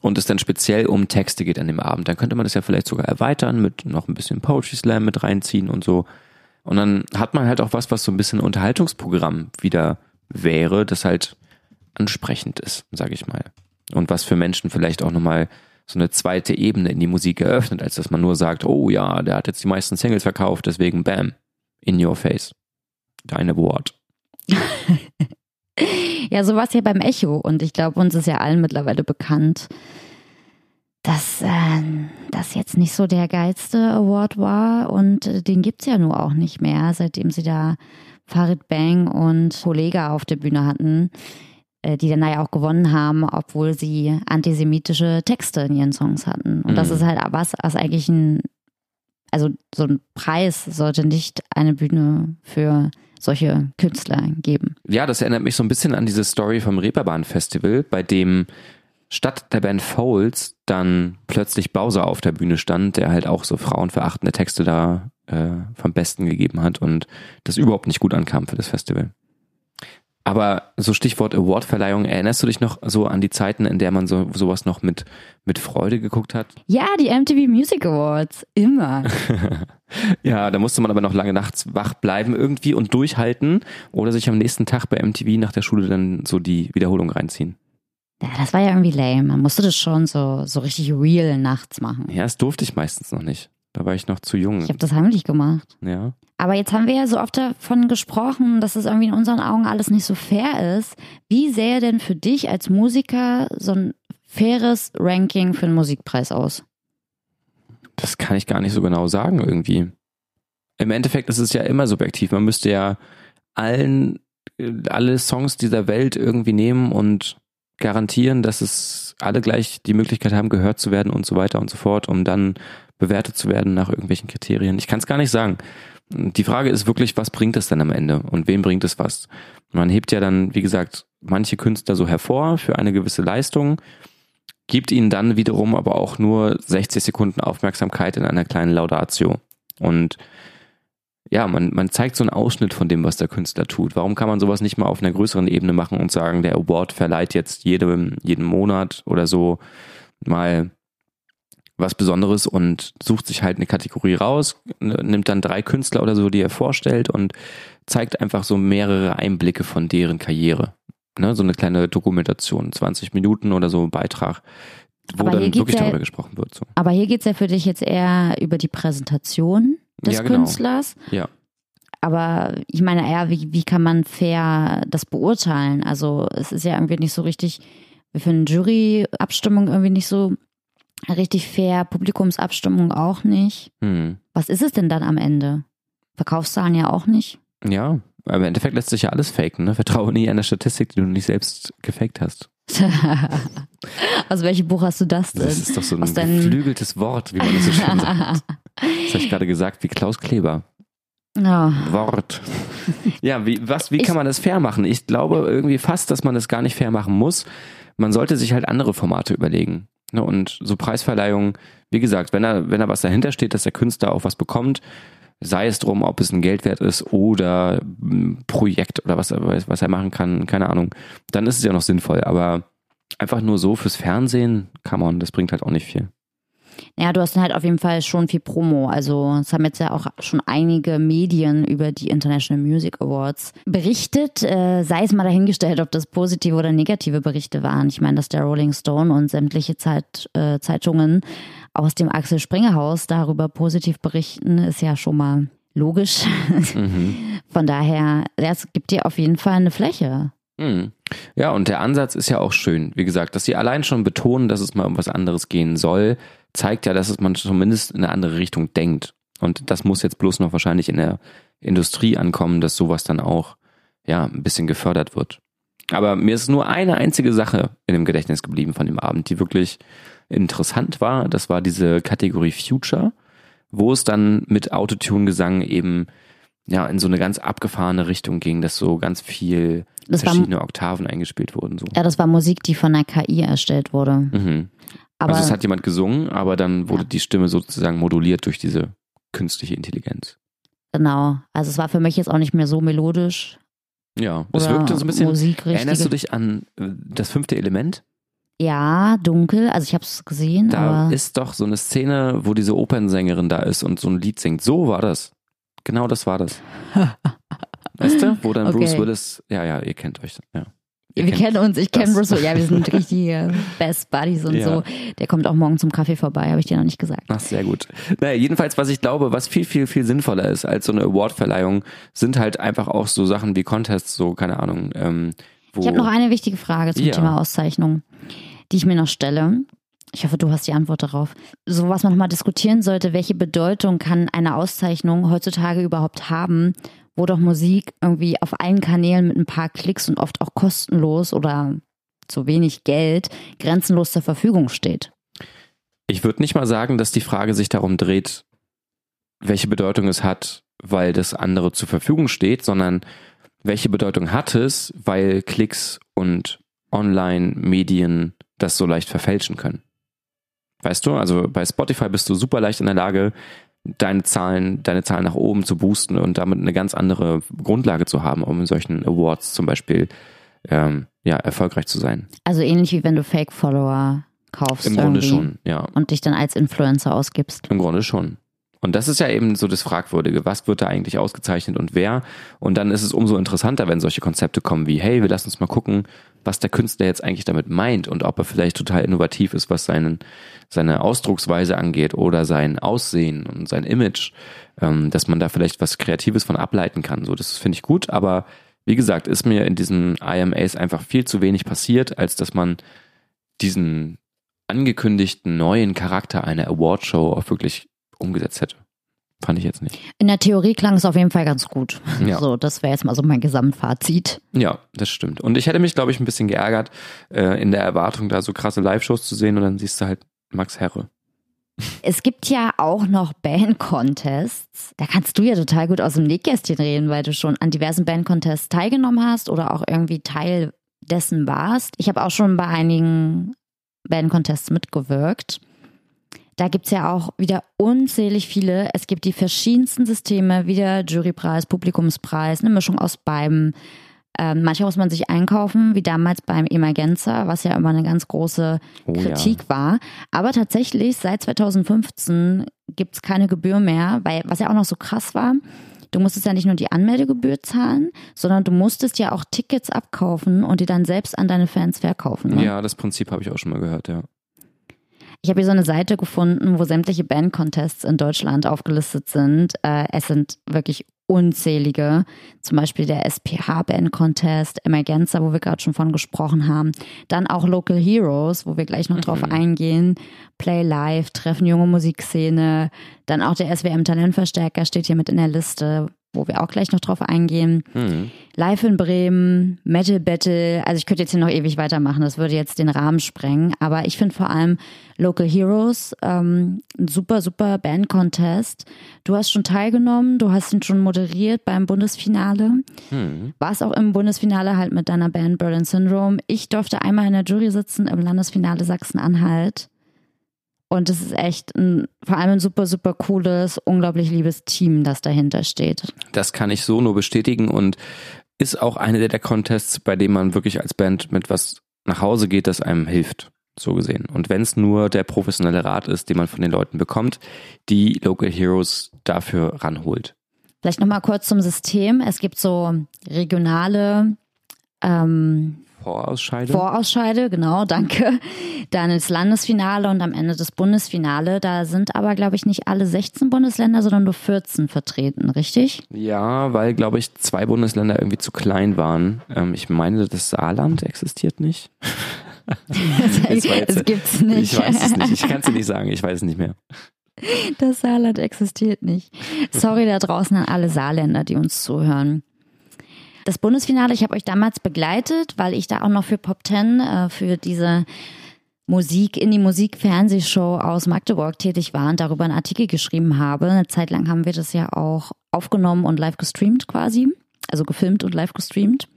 und es dann speziell um Texte geht an dem Abend. Dann könnte man das ja vielleicht sogar erweitern mit noch ein bisschen Poetry Slam mit reinziehen und so. Und dann hat man halt auch was, was so ein bisschen Unterhaltungsprogramm wieder wäre, das halt ansprechend ist, sage ich mal. Und was für Menschen vielleicht auch nochmal so eine zweite Ebene in die Musik eröffnet, als dass man nur sagt, oh ja, der hat jetzt die meisten Singles verkauft, deswegen bam, in your face. Deine Wort. ja, so war es ja beim Echo und ich glaube, uns ist ja allen mittlerweile bekannt, dass äh, das jetzt nicht so der geilste Award war und äh, den gibt's ja nur auch nicht mehr, seitdem sie da Farid Bang und Kollega auf der Bühne hatten, die dann ja auch gewonnen haben, obwohl sie antisemitische Texte in ihren Songs hatten. Und mhm. das ist halt was, was eigentlich ein, also so ein Preis sollte nicht eine Bühne für solche Künstler geben. Ja, das erinnert mich so ein bisschen an diese Story vom Reeperbahn Festival, bei dem statt der Band Foles dann plötzlich Bowser auf der Bühne stand, der halt auch so frauenverachtende Texte da äh, vom Besten gegeben hat und das überhaupt nicht gut ankam für das Festival. Aber so Stichwort Awardverleihung, erinnerst du dich noch so an die Zeiten, in der man so sowas noch mit mit Freude geguckt hat? Ja, die MTV Music Awards, immer. ja, da musste man aber noch lange nachts wach bleiben irgendwie und durchhalten oder sich am nächsten Tag bei MTV nach der Schule dann so die Wiederholung reinziehen. Ja, das war ja irgendwie lame. Man musste das schon so, so richtig real nachts machen. Ja, das durfte ich meistens noch nicht. Da war ich noch zu jung. Ich habe das heimlich gemacht. Ja. Aber jetzt haben wir ja so oft davon gesprochen, dass es irgendwie in unseren Augen alles nicht so fair ist. Wie sähe denn für dich als Musiker so ein faires Ranking für einen Musikpreis aus? Das kann ich gar nicht so genau sagen irgendwie. Im Endeffekt ist es ja immer subjektiv. Man müsste ja allen, alle Songs dieser Welt irgendwie nehmen und garantieren, dass es alle gleich die Möglichkeit haben, gehört zu werden und so weiter und so fort, um dann bewertet zu werden nach irgendwelchen Kriterien. Ich kann es gar nicht sagen. Die Frage ist wirklich, was bringt es denn am Ende und wem bringt es was? Man hebt ja dann, wie gesagt, manche Künstler so hervor für eine gewisse Leistung, gibt ihnen dann wiederum aber auch nur 60 Sekunden Aufmerksamkeit in einer kleinen Laudatio. Und ja, man, man zeigt so einen Ausschnitt von dem, was der Künstler tut. Warum kann man sowas nicht mal auf einer größeren Ebene machen und sagen, der Award verleiht jetzt jedem, jeden Monat oder so mal was Besonderes und sucht sich halt eine Kategorie raus, nimmt dann drei Künstler oder so, die er vorstellt und zeigt einfach so mehrere Einblicke von deren Karriere. Ne, so eine kleine Dokumentation, 20 Minuten oder so Beitrag, wo dann wirklich ja, darüber gesprochen wird. So. Aber hier geht's ja für dich jetzt eher über die Präsentation des ja, genau. Künstlers. Ja. Aber ich meine eher, wie, wie kann man fair das beurteilen? Also es ist ja irgendwie nicht so richtig, wir finden Juryabstimmung irgendwie nicht so richtig fair, Publikumsabstimmung auch nicht. Hm. Was ist es denn dann am Ende? Verkaufszahlen ja auch nicht. Ja, aber im Endeffekt lässt sich ja alles faken. Ne? Vertraue nie der Statistik, die du nicht selbst gefaked hast. Aus welchem Buch hast du das denn? Das ist doch so ein geflügeltes Wort, wie man das so schön sagt. Das habe ich gerade gesagt, wie Klaus Kleber. Oh. Wort. Ja, wie, was, wie kann man das fair machen? Ich glaube irgendwie fast, dass man das gar nicht fair machen muss. Man sollte sich halt andere Formate überlegen. Ne? Und so Preisverleihungen, wie gesagt, wenn er, wenn da was dahinter steht, dass der Künstler auch was bekommt, sei es drum, ob es ein Geldwert ist oder ein Projekt oder was, was er machen kann, keine Ahnung, dann ist es ja noch sinnvoll. Aber einfach nur so fürs Fernsehen, come on, das bringt halt auch nicht viel. Ja, du hast halt auf jeden Fall schon viel Promo. Also es haben jetzt ja auch schon einige Medien über die International Music Awards berichtet. Äh, sei es mal dahingestellt, ob das positive oder negative Berichte waren. Ich meine, dass der Rolling Stone und sämtliche Zeit, äh, Zeitungen aus dem Axel Springer Haus darüber positiv berichten, ist ja schon mal logisch. Mhm. Von daher, es gibt dir auf jeden Fall eine Fläche. Hm. Ja, und der Ansatz ist ja auch schön. Wie gesagt, dass sie allein schon betonen, dass es mal um was anderes gehen soll, zeigt ja, dass man zumindest in eine andere Richtung denkt. Und das muss jetzt bloß noch wahrscheinlich in der Industrie ankommen, dass sowas dann auch ja ein bisschen gefördert wird. Aber mir ist nur eine einzige Sache in dem Gedächtnis geblieben von dem Abend, die wirklich interessant war. Das war diese Kategorie Future, wo es dann mit Autotune-Gesang eben ja in so eine ganz abgefahrene Richtung ging, dass so ganz viel Das war- verschiedene Oktaven eingespielt wurden. So. Ja, das war Musik, die von der KI erstellt wurde. Mhm. Aber also es hat jemand gesungen, aber dann wurde Ja. die Stimme sozusagen moduliert durch diese künstliche Intelligenz. genau. Also es war für mich jetzt auch nicht mehr so melodisch. Ja, es wirkte so ein bisschen. Musik Erinnerst du dich an äh, das fünfte Element? Ja, dunkel. Also ich habe es gesehen, Da ist doch so eine Szene, wo diese Opernsängerin da ist und so ein Lied singt. So war das. Genau das war das. weißt du? Wo dann Okay. Bruce Willis, ja, ja, ihr kennt euch. Ja. Ihr wir kennen uns. Ich kenne. Willis. Ja, wir sind richtige Best Buddies und Ja. so. Der kommt auch morgen zum Kaffee vorbei, habe ich dir noch nicht gesagt. Ach, sehr gut. Naja, jedenfalls, was ich glaube, was viel, viel, viel sinnvoller ist als so eine Awardverleihung, sind halt einfach auch so Sachen wie Contests, so, keine Ahnung, ähm, wo. Ich habe noch eine wichtige Frage zum Ja. Thema Auszeichnung, die ich mir noch stelle. Ich hoffe, du hast die Antwort darauf. So was man nochmal diskutieren sollte, welche Bedeutung kann eine Auszeichnung heutzutage überhaupt haben, wo doch Musik irgendwie auf allen Kanälen mit ein paar Klicks und oft auch kostenlos oder zu wenig Geld grenzenlos zur Verfügung steht. Ich würde nicht mal sagen, dass die Frage sich darum dreht, welche Bedeutung es hat, weil das andere zur Verfügung steht, sondern welche Bedeutung hat es, weil Klicks und Online-Medien das so leicht verfälschen können. Weißt du, also bei Spotify bist du super leicht in der Lage, deine Zahlen, deine Zahlen nach oben zu boosten und damit eine ganz andere Grundlage zu haben, um in solchen Awards zum Beispiel ähm, ja, erfolgreich zu sein. Also ähnlich wie wenn du Fake-Follower kaufst Im Grunde schon, ja. und dich dann als Influencer ausgibst. Im Grunde schon. Und das ist ja eben so das Fragwürdige. Was wird da eigentlich ausgezeichnet und wer? Und dann ist es umso interessanter, wenn solche Konzepte kommen wie, hey, wir lassen uns mal gucken, was der Künstler jetzt eigentlich damit meint und ob er vielleicht total innovativ ist, was seinen, seine Ausdrucksweise angeht oder sein Aussehen und sein Image, ähm, dass man da vielleicht was Kreatives von ableiten kann. So, das finde ich gut, aber wie gesagt, ist mir in diesen IMAs einfach viel zu wenig passiert, als dass man diesen angekündigten neuen Charakter einer Awardshow auch wirklich umgesetzt hätte. Fand ich jetzt nicht. In der Theorie klang es auf jeden Fall ganz gut. Ja. So, das wäre jetzt mal so mein Gesamtfazit. Ja, das stimmt. Und ich hätte mich, glaube ich, ein bisschen geärgert, äh, in der Erwartung, da so krasse Live-Shows zu sehen und dann siehst du halt Max Herre. Es gibt ja auch noch Band-Contests. Da kannst du ja total gut aus dem Nähkästchen reden, weil du schon an diversen Band-Contests teilgenommen hast oder auch irgendwie Teil dessen warst. Ich habe auch schon bei einigen Band-Contests mitgewirkt. Da gibt es ja auch wieder unzählig viele. Es gibt die verschiedensten Systeme, wieder Jurypreis, Publikumspreis, eine Mischung aus beiden. Ähm, manchmal muss man sich einkaufen, wie damals beim Emergenza, was ja immer eine ganz große Oh Kritik war. Aber tatsächlich, seit 2015 gibt es keine Gebühr mehr, weil was ja auch noch so krass war, du musstest ja nicht nur die Anmeldegebühr zahlen, sondern du musstest ja auch Tickets abkaufen und die dann selbst an deine Fans verkaufen. Ja. Ne? ja, das Prinzip habe ich auch schon mal gehört, ja. Ich habe hier so eine Seite gefunden, wo sämtliche Band-Contests in Deutschland aufgelistet sind. Äh, es sind wirklich unzählige, zum Beispiel der SPH Band Contest, Emergenza, wo wir gerade schon von gesprochen haben, dann auch Local Heroes, wo wir gleich noch drauf eingehen, Play Live, Treffen junge Musikszene, dann auch der SWM Talentverstärker steht hier mit in der Liste, wo wir auch gleich noch drauf eingehen. Hm. Live in Bremen, Metal Battle, also ich könnte jetzt hier noch ewig weitermachen, das würde jetzt den Rahmen sprengen, aber ich finde vor allem Local Heroes ähm, ein super, super Band-Contest. Du hast schon teilgenommen, du hast ihn schon moderiert beim Bundesfinale, Hm. warst auch im Bundesfinale halt mit deiner Band Berlin Syndrome. Ich durfte einmal in der Jury sitzen im Landesfinale Sachsen-Anhalt. Und es ist echt ein, vor allem ein super, super cooles, unglaublich liebes Team, das dahinter steht. Das kann ich so nur bestätigen und ist auch eine der Contests, bei dem man wirklich als Band mit was nach Hause geht, das einem hilft. So gesehen. Und wenn es nur der professionelle Rat ist, den man von den Leuten bekommt, die Local Heroes dafür ranholt. Vielleicht nochmal kurz zum System. Es gibt so regionale ähm, Vorausscheide. Vorausscheide, genau, danke. Dann das Landesfinale und am Ende das Bundesfinale. Da sind aber, glaube ich, nicht alle 16 Bundesländer, sondern nur 14 vertreten, richtig? ja, weil, glaube ich, zwei Bundesländer irgendwie zu klein waren. Ähm, ich meine, das Saarland existiert nicht. Jetzt- Es gibt's nicht. Ich weiß es nicht. Ich kann es dir nicht sagen. Ich weiß es nicht mehr. Das Saarland existiert nicht. Sorry da draußen an alle Saarländer, die uns zuhören. Das Bundesfinale, ich habe euch damals begleitet, weil ich da auch noch für Pop 10, äh, für diese Musik, in die Musik-Fernsehshow aus Magdeburg tätig war und darüber einen Artikel geschrieben habe. Eine Zeit lang haben wir das ja auch aufgenommen und live gestreamt quasi. Also gefilmt und live gestreamt.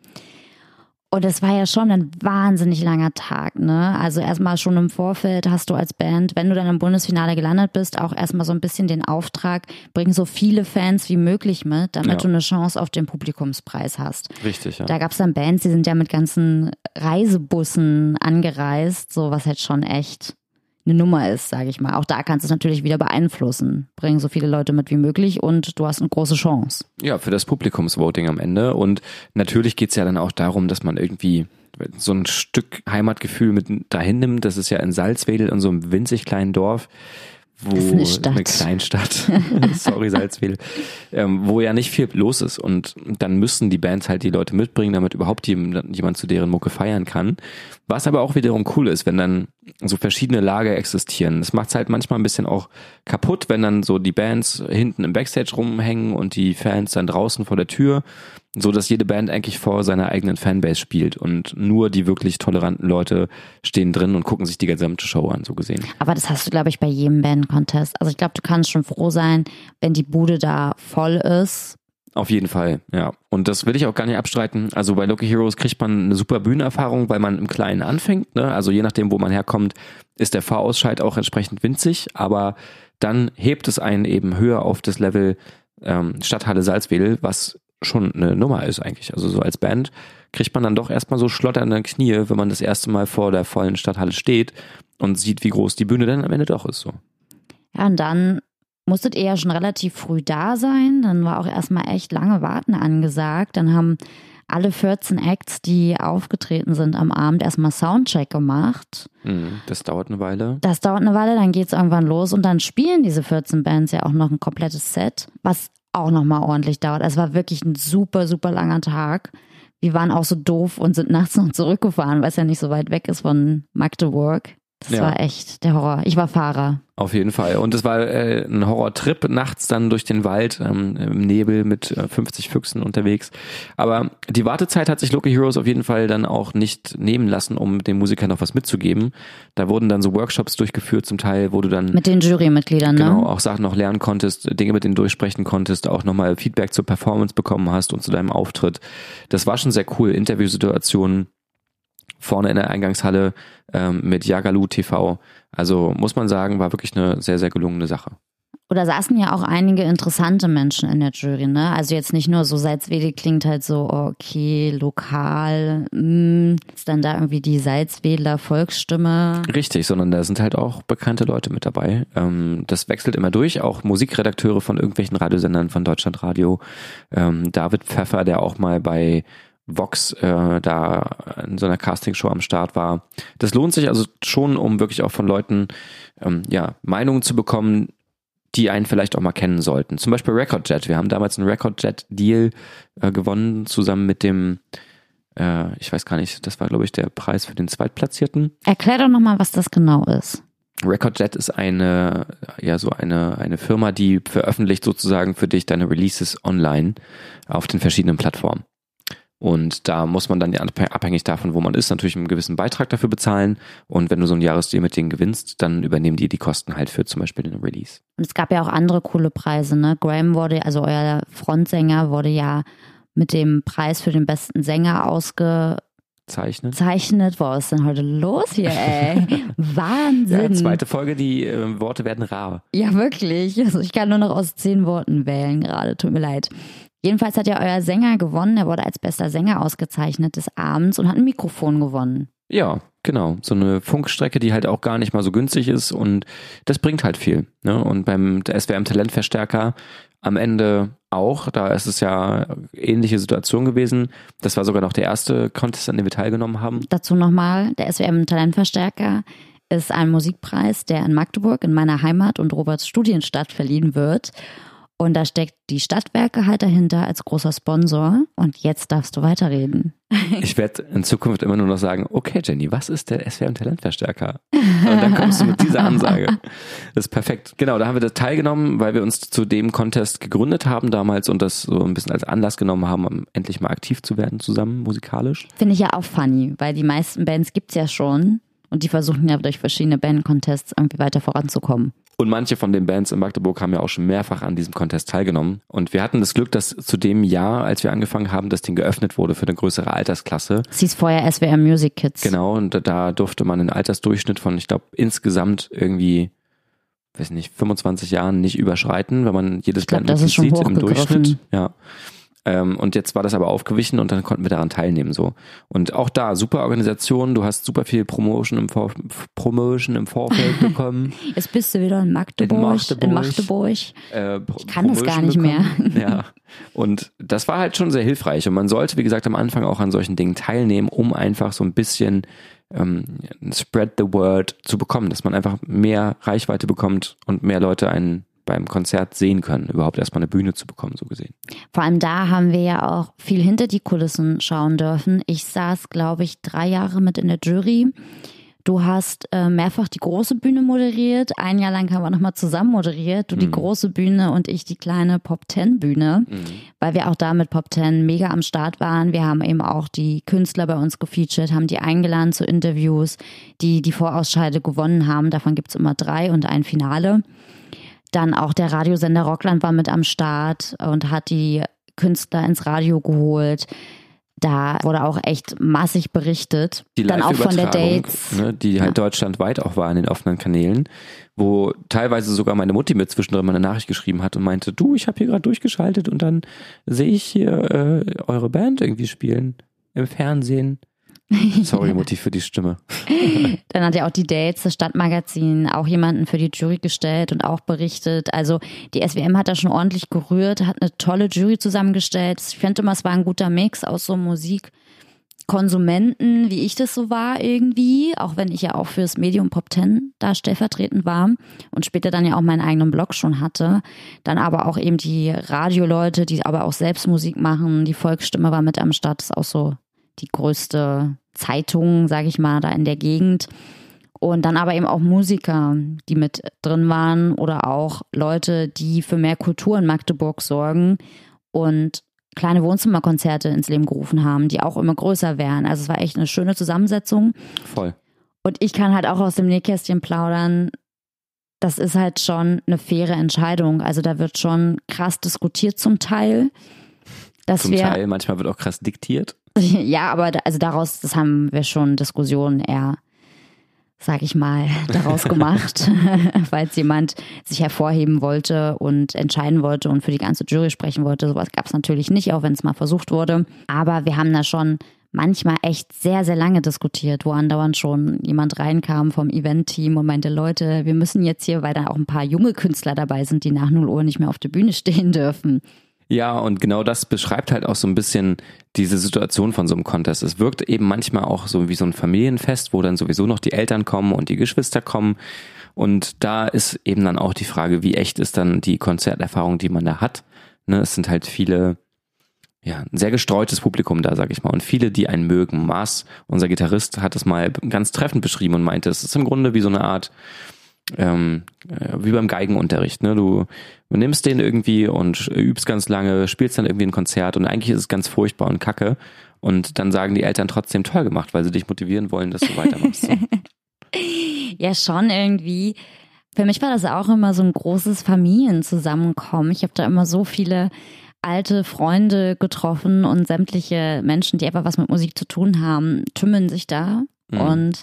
Und es war ja schon ein wahnsinnig langer Tag, ne? Also erstmal schon im Vorfeld hast du als Band, wenn du dann im Bundesfinale gelandet bist, auch erstmal so ein bisschen den Auftrag, bring so viele Fans wie möglich mit, damit Ja. du eine Chance auf den Publikumspreis hast. Richtig, ja. Da gab es dann Bands, die sind ja mit ganzen Reisebussen angereist, so was halt schon echt eine Nummer ist, sage ich mal. Auch da kannst du es natürlich wieder beeinflussen. Bring so viele Leute mit wie möglich und du hast eine große Chance. Ja, für das Publikumsvoting am Ende. Und natürlich geht's ja dann auch darum, dass man irgendwie so ein Stück Heimatgefühl mit dahin nimmt. Das ist ja in Salzwedel, in so einem winzig kleinen Dorf, wo Das ist eine Stadt. eine Kleinstadt, sorry Salzwedel, ähm, wo ja nicht viel los ist. Und dann müssen die Bands halt die Leute mitbringen, damit überhaupt jemand, jemand zu deren Mucke feiern kann. Was aber auch wiederum cool ist, wenn dann so verschiedene Lager existieren. Das macht's halt manchmal ein bisschen auch kaputt, wenn dann so die Bands hinten im Backstage rumhängen und die Fans dann draußen vor der Tür, so dass jede Band eigentlich vor seiner eigenen Fanbase spielt und nur die wirklich toleranten Leute stehen drin und gucken sich die gesamte Show an, so gesehen. Aber das hast du, glaube ich, bei jedem Band-Contest. Also ich glaube, du kannst schon froh sein, wenn die Bude da voll ist. Auf jeden Fall, ja. Und das will ich auch gar nicht abstreiten. Also bei Loki Heroes kriegt man eine super Bühnenerfahrung, weil man im Kleinen anfängt. Ne? Also je nachdem, wo man herkommt, ist der Fahrausscheid auch entsprechend winzig. Aber dann hebt es einen eben höher auf das Level ähm, Stadthalle Salzwedel, was schon eine Nummer ist eigentlich. Also so als Band kriegt man dann doch erstmal so schlotternde Knie, wenn man das erste Mal vor der vollen Stadthalle steht und sieht, wie groß die Bühne dann am Ende doch ist. So. Ja, und dann musstet ihr ja schon relativ früh da sein. Dann war auch erstmal echt lange Warten angesagt. Dann haben alle 14 Acts, die aufgetreten sind am Abend, erstmal Soundcheck gemacht. Mhm, Das dauert eine Weile. Das dauert eine Weile, dann geht's irgendwann los und dann spielen diese 14 Bands ja auch noch ein komplettes Set, was auch nochmal ordentlich dauert. Es war wirklich ein super, super langer Tag. Wir waren auch so doof und sind nachts noch zurückgefahren, weil es ja nicht so weit weg ist von Magdeburg. Das Ja. war echt der Horror. Ich war Fahrer. Auf jeden Fall. Und es war äh, ein Horrortrip nachts dann durch den Wald ähm, im Nebel mit äh, 50 Füchsen unterwegs. Aber die Wartezeit hat sich Local Heroes auf jeden Fall dann auch nicht nehmen lassen, um den Musikern noch was mitzugeben. Da wurden dann so Workshops durchgeführt, zum Teil, wo du dann Mit den Jurymitgliedern, genau ne? auch Sachen noch lernen konntest, Dinge mit denen durchsprechen konntest, auch nochmal Feedback zur Performance bekommen hast und zu deinem Auftritt. Das war schon sehr cool. Interviewsituationen vorne in der Eingangshalle ähm, mit Jagalu TV. Also muss man sagen, war wirklich eine sehr, sehr gelungene Sache. Oder saßen ja auch einige interessante Menschen in der Jury, ne? Also jetzt nicht nur so Salzwedel klingt halt so, okay, lokal, mh, ist dann da irgendwie die Salzwedler Volksstimme. Richtig, sondern da sind halt auch bekannte Leute mit dabei. Ähm, das wechselt immer durch, auch Musikredakteure von irgendwelchen Radiosendern von Deutschlandradio. Ähm, David Pfeffer, der auch mal bei Vox äh, da in so einer Castingshow am Start war. Das lohnt sich also schon, um wirklich auch von Leuten ähm, ja, Meinungen zu bekommen, die einen vielleicht auch mal kennen sollten. Zum Beispiel Recordjet. Wir haben damals einen Recordjet-Deal äh, gewonnen, zusammen mit dem, äh, ich weiß gar nicht, das war, glaube ich, der Preis für den Zweitplatzierten. Erklär doch nochmal, was das genau ist. Recordjet ist eine, ja, so eine, eine Firma, die veröffentlicht sozusagen für dich deine Releases online auf den verschiedenen Plattformen. Und da muss man dann ja abhängig davon, wo man ist, natürlich einen gewissen Beitrag dafür bezahlen. Und wenn du so ein Jahresdeal mit denen gewinnst, dann übernehmen die die Kosten halt für zum Beispiel den Release. Und es gab ja auch andere coole Preise, ne? Graham wurde, also euer Frontsänger wurde ja mit dem Preis für den besten Sänger ausgezeichnet. Zeichnen. Boah, was ist denn heute los hier, ey? Wahnsinn. Ja, zweite Folge, die äh, Worte werden rar. Ja, wirklich. Also ich kann nur noch aus zehn Worten wählen gerade. Tut mir leid. Jedenfalls hat ja euer Sänger gewonnen. Er wurde als bester Sänger ausgezeichnet des Abends und hat ein Mikrofon gewonnen. Ja, genau. So eine Funkstrecke, die halt auch gar nicht mal so günstig ist und das bringt halt viel. Ne? Und beim SWM Talentverstärker am Ende auch. Da ist es ja ähnliche Situation gewesen. Das war sogar noch der erste Contest, an dem wir teilgenommen haben. Dazu nochmal, der SWM Talentverstärker ist ein Musikpreis, der in Magdeburg, in meiner Heimat und Roberts Studienstadt verliehen wird. Und da steckt die Stadtwerke halt dahinter als großer Sponsor. Und jetzt darfst du weiterreden. Ich werde in Zukunft immer nur noch sagen, okay Jenny, was ist der SWM Talentverstärker? Und dann kommst du mit dieser Ansage. Das ist perfekt. Genau, da haben wir das teilgenommen, weil wir uns zu dem Contest gegründet haben damals und das so ein bisschen als Anlass genommen haben, um endlich mal aktiv zu werden zusammen musikalisch. Finde ich ja auch funny, weil die meisten Bands gibt's ja schon. Und die versuchen ja durch verschiedene Band-Contests irgendwie weiter voranzukommen. Und manche von den Bands in Magdeburg haben ja auch schon mehrfach an diesem Contest teilgenommen. Und wir hatten das Glück, dass zu dem Jahr, als wir angefangen haben, das Ding geöffnet wurde für eine größere Altersklasse. Es hieß vorher SWR Music Kids. Genau, und da durfte man einen Altersdurchschnitt von, ich glaube, insgesamt irgendwie, weiß nicht, 25 Jahren nicht überschreiten, wenn man jedes Ich glaub, sieht im. Durchschnitt. Ja. Ähm, und jetzt war das aber aufgewichen und dann konnten wir daran teilnehmen so. Und auch da super Organisation, du hast super viel Promotion im, Vor Promotion im Vorfeld bekommen. Jetzt bist du wieder in Magdeburg. In Magdeburg. In Magdeburg. äh, Ich kann das gar nicht mehr. Ja. Und das war halt schon sehr hilfreich. Und man sollte, wie gesagt, am Anfang auch an solchen Dingen teilnehmen, um einfach so ein bisschen ähm, spread the word zu bekommen, dass man einfach mehr Reichweite bekommt und mehr Leute einen beim Konzert sehen können, überhaupt erstmal eine Bühne zu bekommen, so gesehen. Vor allem da haben wir ja auch viel hinter die Kulissen schauen dürfen. Ich saß, glaube ich, drei Jahre mit in der Jury. Du hast äh, mehrfach die große Bühne moderiert. Ein Jahr lang haben wir nochmal zusammen moderiert. Du die große Bühne und ich die kleine Pop 10 Bühne, weil wir auch da mit Pop 10 mega am Start waren. Wir haben eben auch die Künstler bei uns gefeatured, haben die eingeladen zu Interviews, die die Vorausscheide gewonnen haben. Davon gibt's immer drei und ein Finale. Dann auch der Radiosender Rockland war mit am Start und hat die Künstler ins Radio geholt. Da wurde auch echt massig berichtet. Die Dann auch von der Dates. Ne, die halt deutschlandweit auch war in den offenen Kanälen, wo teilweise sogar meine Mutti mir zwischendrin mal eine Nachricht geschrieben hat und meinte, du, ich habe hier gerade durchgeschaltet und dann sehe ich hier äh, eure Band irgendwie spielen im Fernsehen. Sorry, Mutti, für die Stimme. Dann hat ja auch die Dates, das Stadtmagazin, auch jemanden für die Jury gestellt und auch berichtet. Also die SWM hat da schon ordentlich gerührt, hat eine tolle Jury zusammengestellt. Ich finde immer, es war ein guter Mix aus so Musikkonsumenten, wie ich das so war irgendwie, auch wenn ich ja auch fürs Medium Pop 10 da stellvertretend war und später dann ja auch meinen eigenen Blog schon hatte. Dann aber auch eben die Radioleute, die aber auch selbst Musik machen. Die Volksstimme war mit am Start, ist auch so die größte Zeitung, sage ich mal, da in der Gegend. Und dann aber eben auch Musiker, die mit drin waren oder auch Leute, die für mehr Kultur in Magdeburg sorgen und kleine Wohnzimmerkonzerte ins Leben gerufen haben, die auch immer größer wären. Also es war echt eine schöne Zusammensetzung. Voll. Und ich kann halt auch aus dem Nähkästchen plaudern. Das ist halt schon eine faire Entscheidung. Also da wird schon krass diskutiert zum Teil. Dass Zum wir, Teil, manchmal wird auch krass diktiert. Ja, aber da, also daraus, das haben wir schon Diskussionen eher, sag ich mal, daraus gemacht, weil es jemand sich hervorheben wollte und entscheiden wollte und für die ganze Jury sprechen wollte. Sowas gab es natürlich nicht, auch wenn es mal versucht wurde. Aber wir haben da schon manchmal echt sehr, sehr lange diskutiert, wo andauernd schon jemand reinkam vom Event-Team und meinte, Leute, wir müssen jetzt hier, weil da auch ein paar junge Künstler dabei sind, die nach 0 Uhr nicht mehr auf der Bühne stehen dürfen. Ja, und genau das beschreibt halt auch so ein bisschen diese Situation von so einem Contest. Es wirkt eben manchmal auch so wie so ein Familienfest, wo dann sowieso noch die Eltern kommen und die Geschwister kommen. Und da ist eben dann auch die Frage, wie echt ist dann die Konzerterfahrung, die man da hat. Ne, es sind halt viele, ja, ein sehr gestreutes Publikum da, sag ich mal. Und viele, die einen mögen. Mars, unser Gitarrist, hat es mal ganz treffend beschrieben und meinte, es ist im Grunde wie so eine Art, ähm, äh, wie beim Geigenunterricht. Ne? Du nimmst den irgendwie und übst ganz lange, spielst dann irgendwie ein Konzert und eigentlich ist es ganz furchtbar und kacke. Und dann sagen die Eltern trotzdem toll gemacht, weil sie dich motivieren wollen, dass du weitermachst. So. Ja, schon irgendwie. Für mich war das auch immer so ein großes Familienzusammenkommen. Ich habe da immer so viele alte Freunde getroffen und sämtliche Menschen, die einfach was mit Musik zu tun haben, tümmeln sich da Mhm. und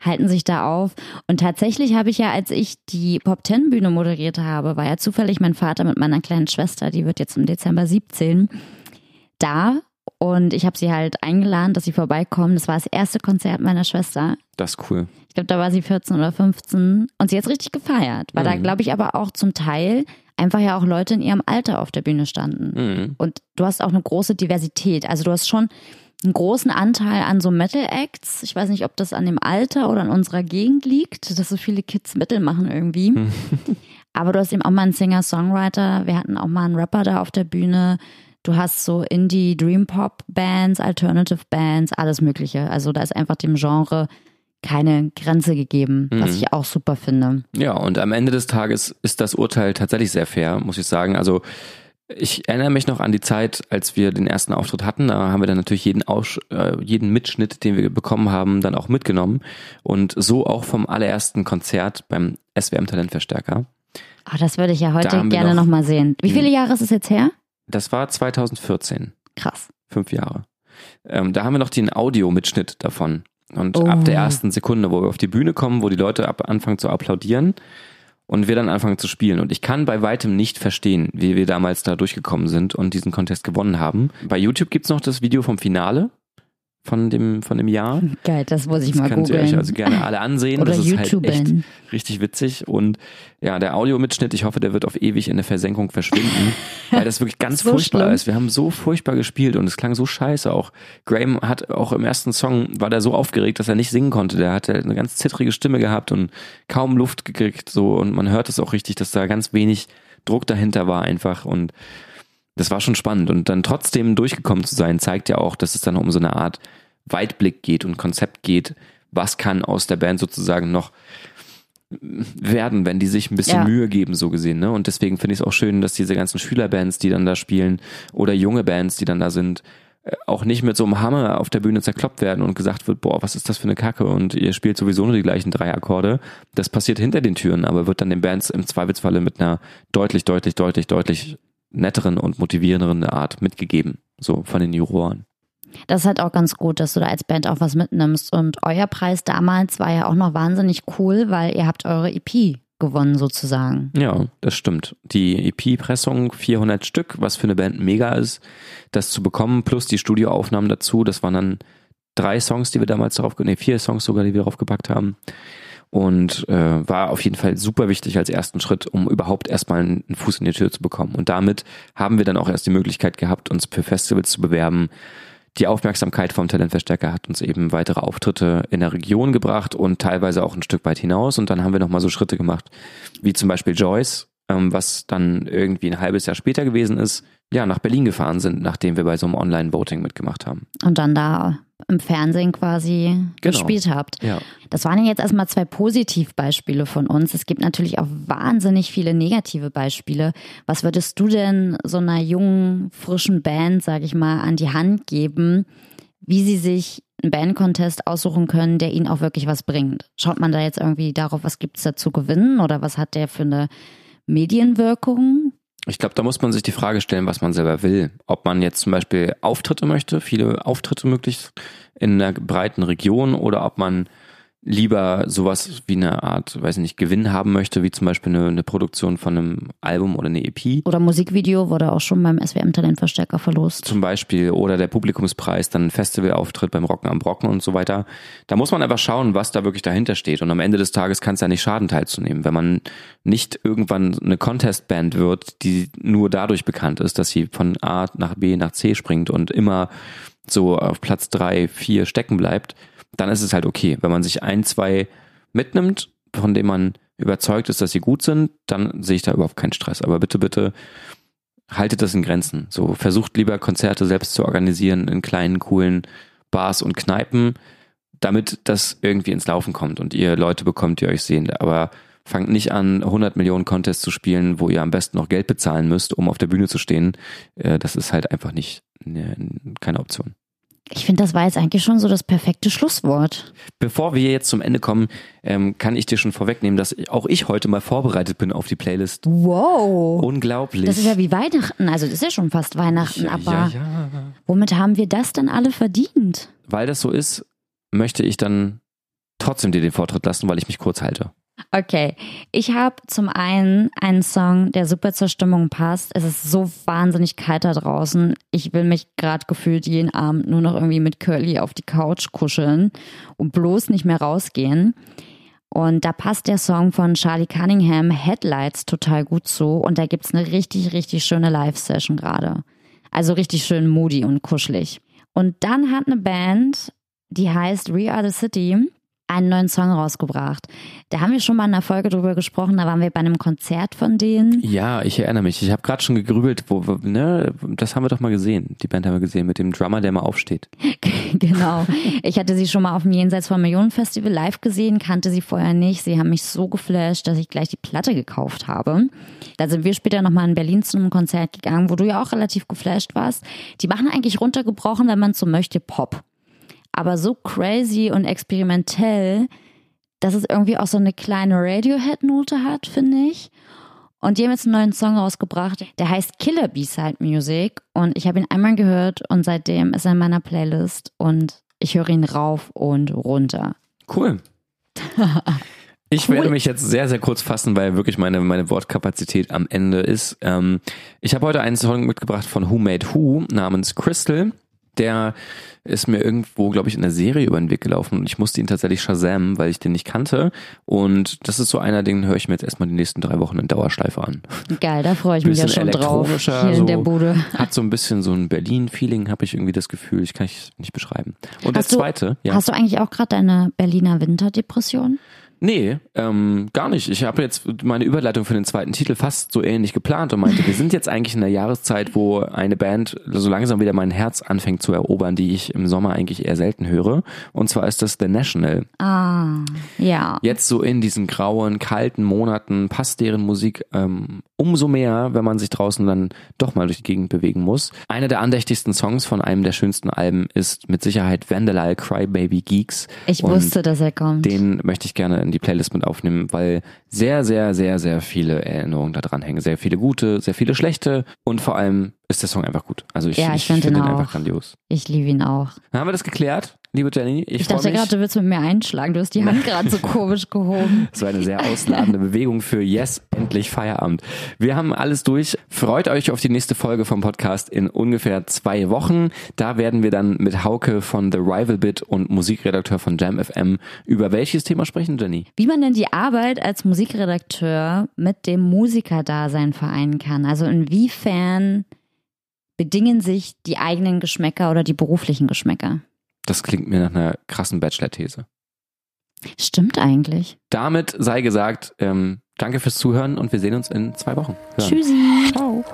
halten sich da auf. Und tatsächlich habe ich ja, als ich die Pop Ten Bühne moderiert habe, war ja zufällig mein Vater mit meiner kleinen Schwester, die wird jetzt im Dezember 17, da Und ich habe sie halt eingeladen, dass sie vorbeikommen. Das war das erste Konzert meiner Schwester. Das ist cool. Ich glaube, da war sie 14 oder 15 und sie hat richtig gefeiert, weil da Mhm. glaube ich aber auch zum Teil einfach ja auch Leute in ihrem Alter auf der Bühne standen. Mhm. Und du hast auch eine große Diversität. Also du hast schon einen großen Anteil an so Metal-Acts. Ich weiß nicht, ob das an dem Alter oder an unserer Gegend liegt, dass so viele Kids Metal machen irgendwie. Aber du hast eben auch mal einen Singer-Songwriter. Wir hatten auch mal einen Rapper da auf der Bühne. Du hast so Indie, Dream Pop Bands, Alternative Bands, alles Mögliche. Also da ist einfach dem Genre keine Grenze gegeben, was Mhm. ich auch super finde. Ja, und am Ende des Tages ist das Urteil tatsächlich sehr fair, muss ich sagen. Also ich erinnere mich noch an die Zeit, als wir den ersten Auftritt hatten. Da haben wir dann natürlich jeden, Aussch äh, jeden Mitschnitt, den wir bekommen haben, dann auch mitgenommen. Und so auch vom allerersten Konzert beim SWM Talentverstärker. Oh, das würde ich ja heute gerne noch- noch, mal sehen. Wie viele Jahre ist es jetzt her? Das war 2014, Krass. fünf Jahre. Ähm, da haben wir noch den Audio-Mitschnitt davon. Und Oh. ab der ersten Sekunde, wo wir auf die Bühne kommen, wo die Leute ab anfangen zu applaudieren und wir dann anfangen zu spielen. Und ich kann bei weitem nicht verstehen, wie wir damals da durchgekommen sind und diesen Contest gewonnen haben. Bei YouTube gibt's noch das Video vom Finale von dem, von dem Jahr. Geil, das muss ich Das mal könnt ihr euch also gerne alle ansehen. Oder das ist YouTube. halt echt richtig witzig. Und ja, der Audiomitschnitt, ich hoffe, der wird auf ewig in der Versenkung verschwinden, weil das wirklich ganz So furchtbar schlimm. ist. Wir haben so furchtbar gespielt und es klang so scheiße auch. Graham hat auch im ersten Song, war der so aufgeregt, dass er nicht singen konnte. Der hatte eine ganz zittrige Stimme gehabt und kaum Luft gekriegt so und man hört es auch richtig, dass da ganz wenig Druck dahinter war einfach und das war schon spannend und dann trotzdem durchgekommen zu sein, zeigt ja auch, dass es dann um so eine Art Weitblick geht und Konzept geht. Was kann aus der Band sozusagen noch werden, wenn die sich ein bisschen Ja. Mühe geben, so gesehen. Ne? Und deswegen finde ich es auch schön, dass diese ganzen Schülerbands, die dann da spielen, oder junge Bands, die dann da sind, äh, auch nicht mit so einem Hammer auf der Bühne zerkloppt werden und gesagt wird, boah, was ist das für eine Kacke und ihr spielt sowieso nur die gleichen drei Akkorde. Das passiert hinter den Türen, aber wird dann den Bands im Zweifelsfalle mit einer deutlich, deutlich, deutlich, deutlich netteren und motivierenderen Art mitgegeben, so von den Juroren. Das ist halt auch ganz gut, dass du da als Band auch was mitnimmst. Und euer Preis damals war ja auch noch wahnsinnig cool, weil ihr habt eure EP gewonnen sozusagen. Ja, das stimmt. Die EP-Pressung, 400 Stück, was für eine Band mega ist, das zu bekommen, plus die Studioaufnahmen dazu. Das waren dann drei Songs, die wir damals drauf, nee, vier Songs sogar, die wir draufgepackt haben. Und äh, war auf jeden Fall super wichtig als ersten Schritt, um überhaupt erstmal einen Fuß in die Tür zu bekommen. Und damit haben wir dann auch erst die Möglichkeit gehabt, uns für Festivals zu bewerben. Die Aufmerksamkeit vom Talentverstärker hat uns eben weitere Auftritte in der Region gebracht und teilweise auch ein Stück weit hinaus. Und dann haben wir nochmal so Schritte gemacht, wie zum Beispiel Joyce, ähm, was dann irgendwie ein halbes Jahr später gewesen ist, ja, nach Berlin gefahren sind, nachdem wir bei so einem Online-Voting mitgemacht haben. Und dann da im Fernsehen quasi Genau. gespielt habt. Ja. Das waren ja jetzt erstmal zwei Positivbeispiele von uns. Es gibt natürlich auch wahnsinnig viele negative Beispiele. Was würdest du denn so einer jungen, frischen Band, sag ich mal, an die Hand geben, wie sie sich einen Bandcontest aussuchen können, der ihnen auch wirklich was bringt? Schaut man da jetzt irgendwie darauf, was gibt's da zu gewinnen oder was hat der für eine Medienwirkung? Ich glaube, da muss man sich die Frage stellen, was man selber will. Ob man jetzt zum Beispiel Auftritte möchte, viele Auftritte möglichst in einer breiten Region oder ob man lieber sowas wie eine Art, weiß nicht, Gewinn haben möchte, wie zum Beispiel eine, eine Produktion von einem Album oder eine EP. Oder Musikvideo wurde auch schon beim SWM-Talentverstärker verlost. zum Beispiel oder der Publikumspreis, dann ein Festivalauftritt beim Rocken am Brocken und so weiter. Da muss man einfach schauen, was da wirklich dahinter steht. Und am Ende des Tages kann es ja nicht schaden, teilzunehmen. Wenn man nicht irgendwann eine Contest-Band wird, die nur dadurch bekannt ist, dass sie von A nach B nach C springt und immer so auf Platz drei, vier stecken bleibt, dann ist es halt okay. Wenn man sich ein, zwei mitnimmt, von denen man überzeugt ist, dass sie gut sind, dann sehe ich da überhaupt keinen Stress. Aber bitte, bitte haltet das in Grenzen. So versucht lieber Konzerte selbst zu organisieren in kleinen, coolen Bars und Kneipen, damit das irgendwie ins Laufen kommt und ihr Leute bekommt, die euch sehen. Aber fangt nicht an, 100 Millionen Contests zu spielen, wo ihr am besten noch Geld bezahlen müsst, um auf der Bühne zu stehen. Äh, Das ist halt einfach nicht ne, keine Option. Ich finde, das war jetzt eigentlich schon so das perfekte Schlusswort. Bevor wir jetzt zum Ende kommen, ähm, kann ich dir schon vorwegnehmen, dass auch ich heute mal vorbereitet bin auf die Playlist. Wow. Unglaublich. Das ist ja wie Weihnachten. Also das ist ja schon fast Weihnachten, aber ja, ja. womit haben wir das dann alle verdient? Weil das so ist, möchte ich dann trotzdem dir den Vortritt lassen, weil ich mich kurz halte. Okay, ich habe zum einen einen Song, der super zur Stimmung passt. Es ist so wahnsinnig kalt da draußen. Ich will mich gerade gefühlt jeden Abend nur noch irgendwie mit Curly auf die Couch kuscheln und bloß nicht mehr rausgehen. Und da passt der Song von Charlie Cunningham, Headlights, total gut zu. Und da gibt's eine richtig, richtig schöne Live-Session gerade. Also richtig schön moody und kuschelig. Und dann hat eine Band, die heißt We Are the City, einen neuen Song rausgebracht. Da haben wir schon mal in einer Folge drüber gesprochen, da waren wir bei einem Konzert von denen. Ja, ich erinnere mich. Ich habe gerade schon gegrübelt, wo, wo, ne, das haben wir doch mal gesehen. Die Band haben wir gesehen mit dem Drummer, der mal aufsteht. genau. Ich hatte sie schon mal auf dem Jenseits von Millionen Festival live gesehen, kannte sie vorher nicht. Sie haben mich so geflasht, dass ich gleich die Platte gekauft habe. Da sind wir später nochmal in Berlin zu einem Konzert gegangen, wo du ja auch relativ geflasht warst. Die machen eigentlich runtergebrochen, wenn man so möchte, Pop aber so crazy und experimentell, dass es irgendwie auch so eine kleine Radiohead-Note hat, finde ich. Und die haben jetzt einen neuen Song rausgebracht, der heißt Killer B-Side Music. Und ich habe ihn einmal gehört und seitdem ist er in meiner Playlist und ich höre ihn rauf und runter. Cool. Ich cool. werde mich jetzt sehr, sehr kurz fassen, weil wirklich meine, meine Wortkapazität am Ende ist. Ähm, ich habe heute einen Song mitgebracht von Who Made Who namens Crystal. Der ist mir irgendwo, glaube ich, in der Serie über den Weg gelaufen und ich musste ihn tatsächlich Shazam, weil ich den nicht kannte. Und das ist so einer, den höre ich mir jetzt erstmal die nächsten drei Wochen in Dauerschleife an. Geil, da freue ich mich ja schon drauf. Hier so, in der Bude. Hat so ein bisschen so ein Berlin-Feeling, habe ich irgendwie das Gefühl. Ich kann ich nicht beschreiben. Und hast der zweite, du, ja. Hast du eigentlich auch gerade deine Berliner Winterdepression? Nee, ähm, gar nicht. Ich habe jetzt meine Überleitung für den zweiten Titel fast so ähnlich geplant und meinte, wir sind jetzt eigentlich in der Jahreszeit, wo eine Band so langsam wieder mein Herz anfängt zu erobern, die ich im Sommer eigentlich eher selten höre. Und zwar ist das The National. Ah, ja. Jetzt so in diesen grauen, kalten Monaten passt deren Musik ähm, umso mehr, wenn man sich draußen dann doch mal durch die Gegend bewegen muss. Einer der andächtigsten Songs von einem der schönsten Alben ist mit Sicherheit Vandalal Crybaby Geeks. Ich wusste, dass er kommt. Den möchte ich gerne in die Playlist mit aufnehmen, weil sehr, sehr, sehr, sehr viele Erinnerungen da dran hängen. Sehr viele gute, sehr viele schlechte und vor allem ist der Song einfach gut. Also ich, ja, ich, ich finde ihn, ihn einfach grandios. Ich liebe ihn auch. Dann haben wir das geklärt, liebe Jenny. Ich, ich dachte gerade, du willst mit mir einschlagen. Du hast die Hand gerade so komisch gehoben. Das war eine sehr ausladende Bewegung für Yes, endlich Feierabend. Wir haben alles durch. Freut euch auf die nächste Folge vom Podcast in ungefähr zwei Wochen. Da werden wir dann mit Hauke von The Rival Bit und Musikredakteur von Jam FM über welches Thema sprechen, Jenny? Wie man denn die Arbeit als Musikredakteur mit dem Musikerdasein vereinen kann. Also inwiefern bedingen sich die eigenen Geschmäcker oder die beruflichen Geschmäcker. Das klingt mir nach einer krassen Bachelor-These. Stimmt eigentlich. Damit sei gesagt, ähm, danke fürs Zuhören und wir sehen uns in zwei Wochen. Hören. Tschüssi. Ciao.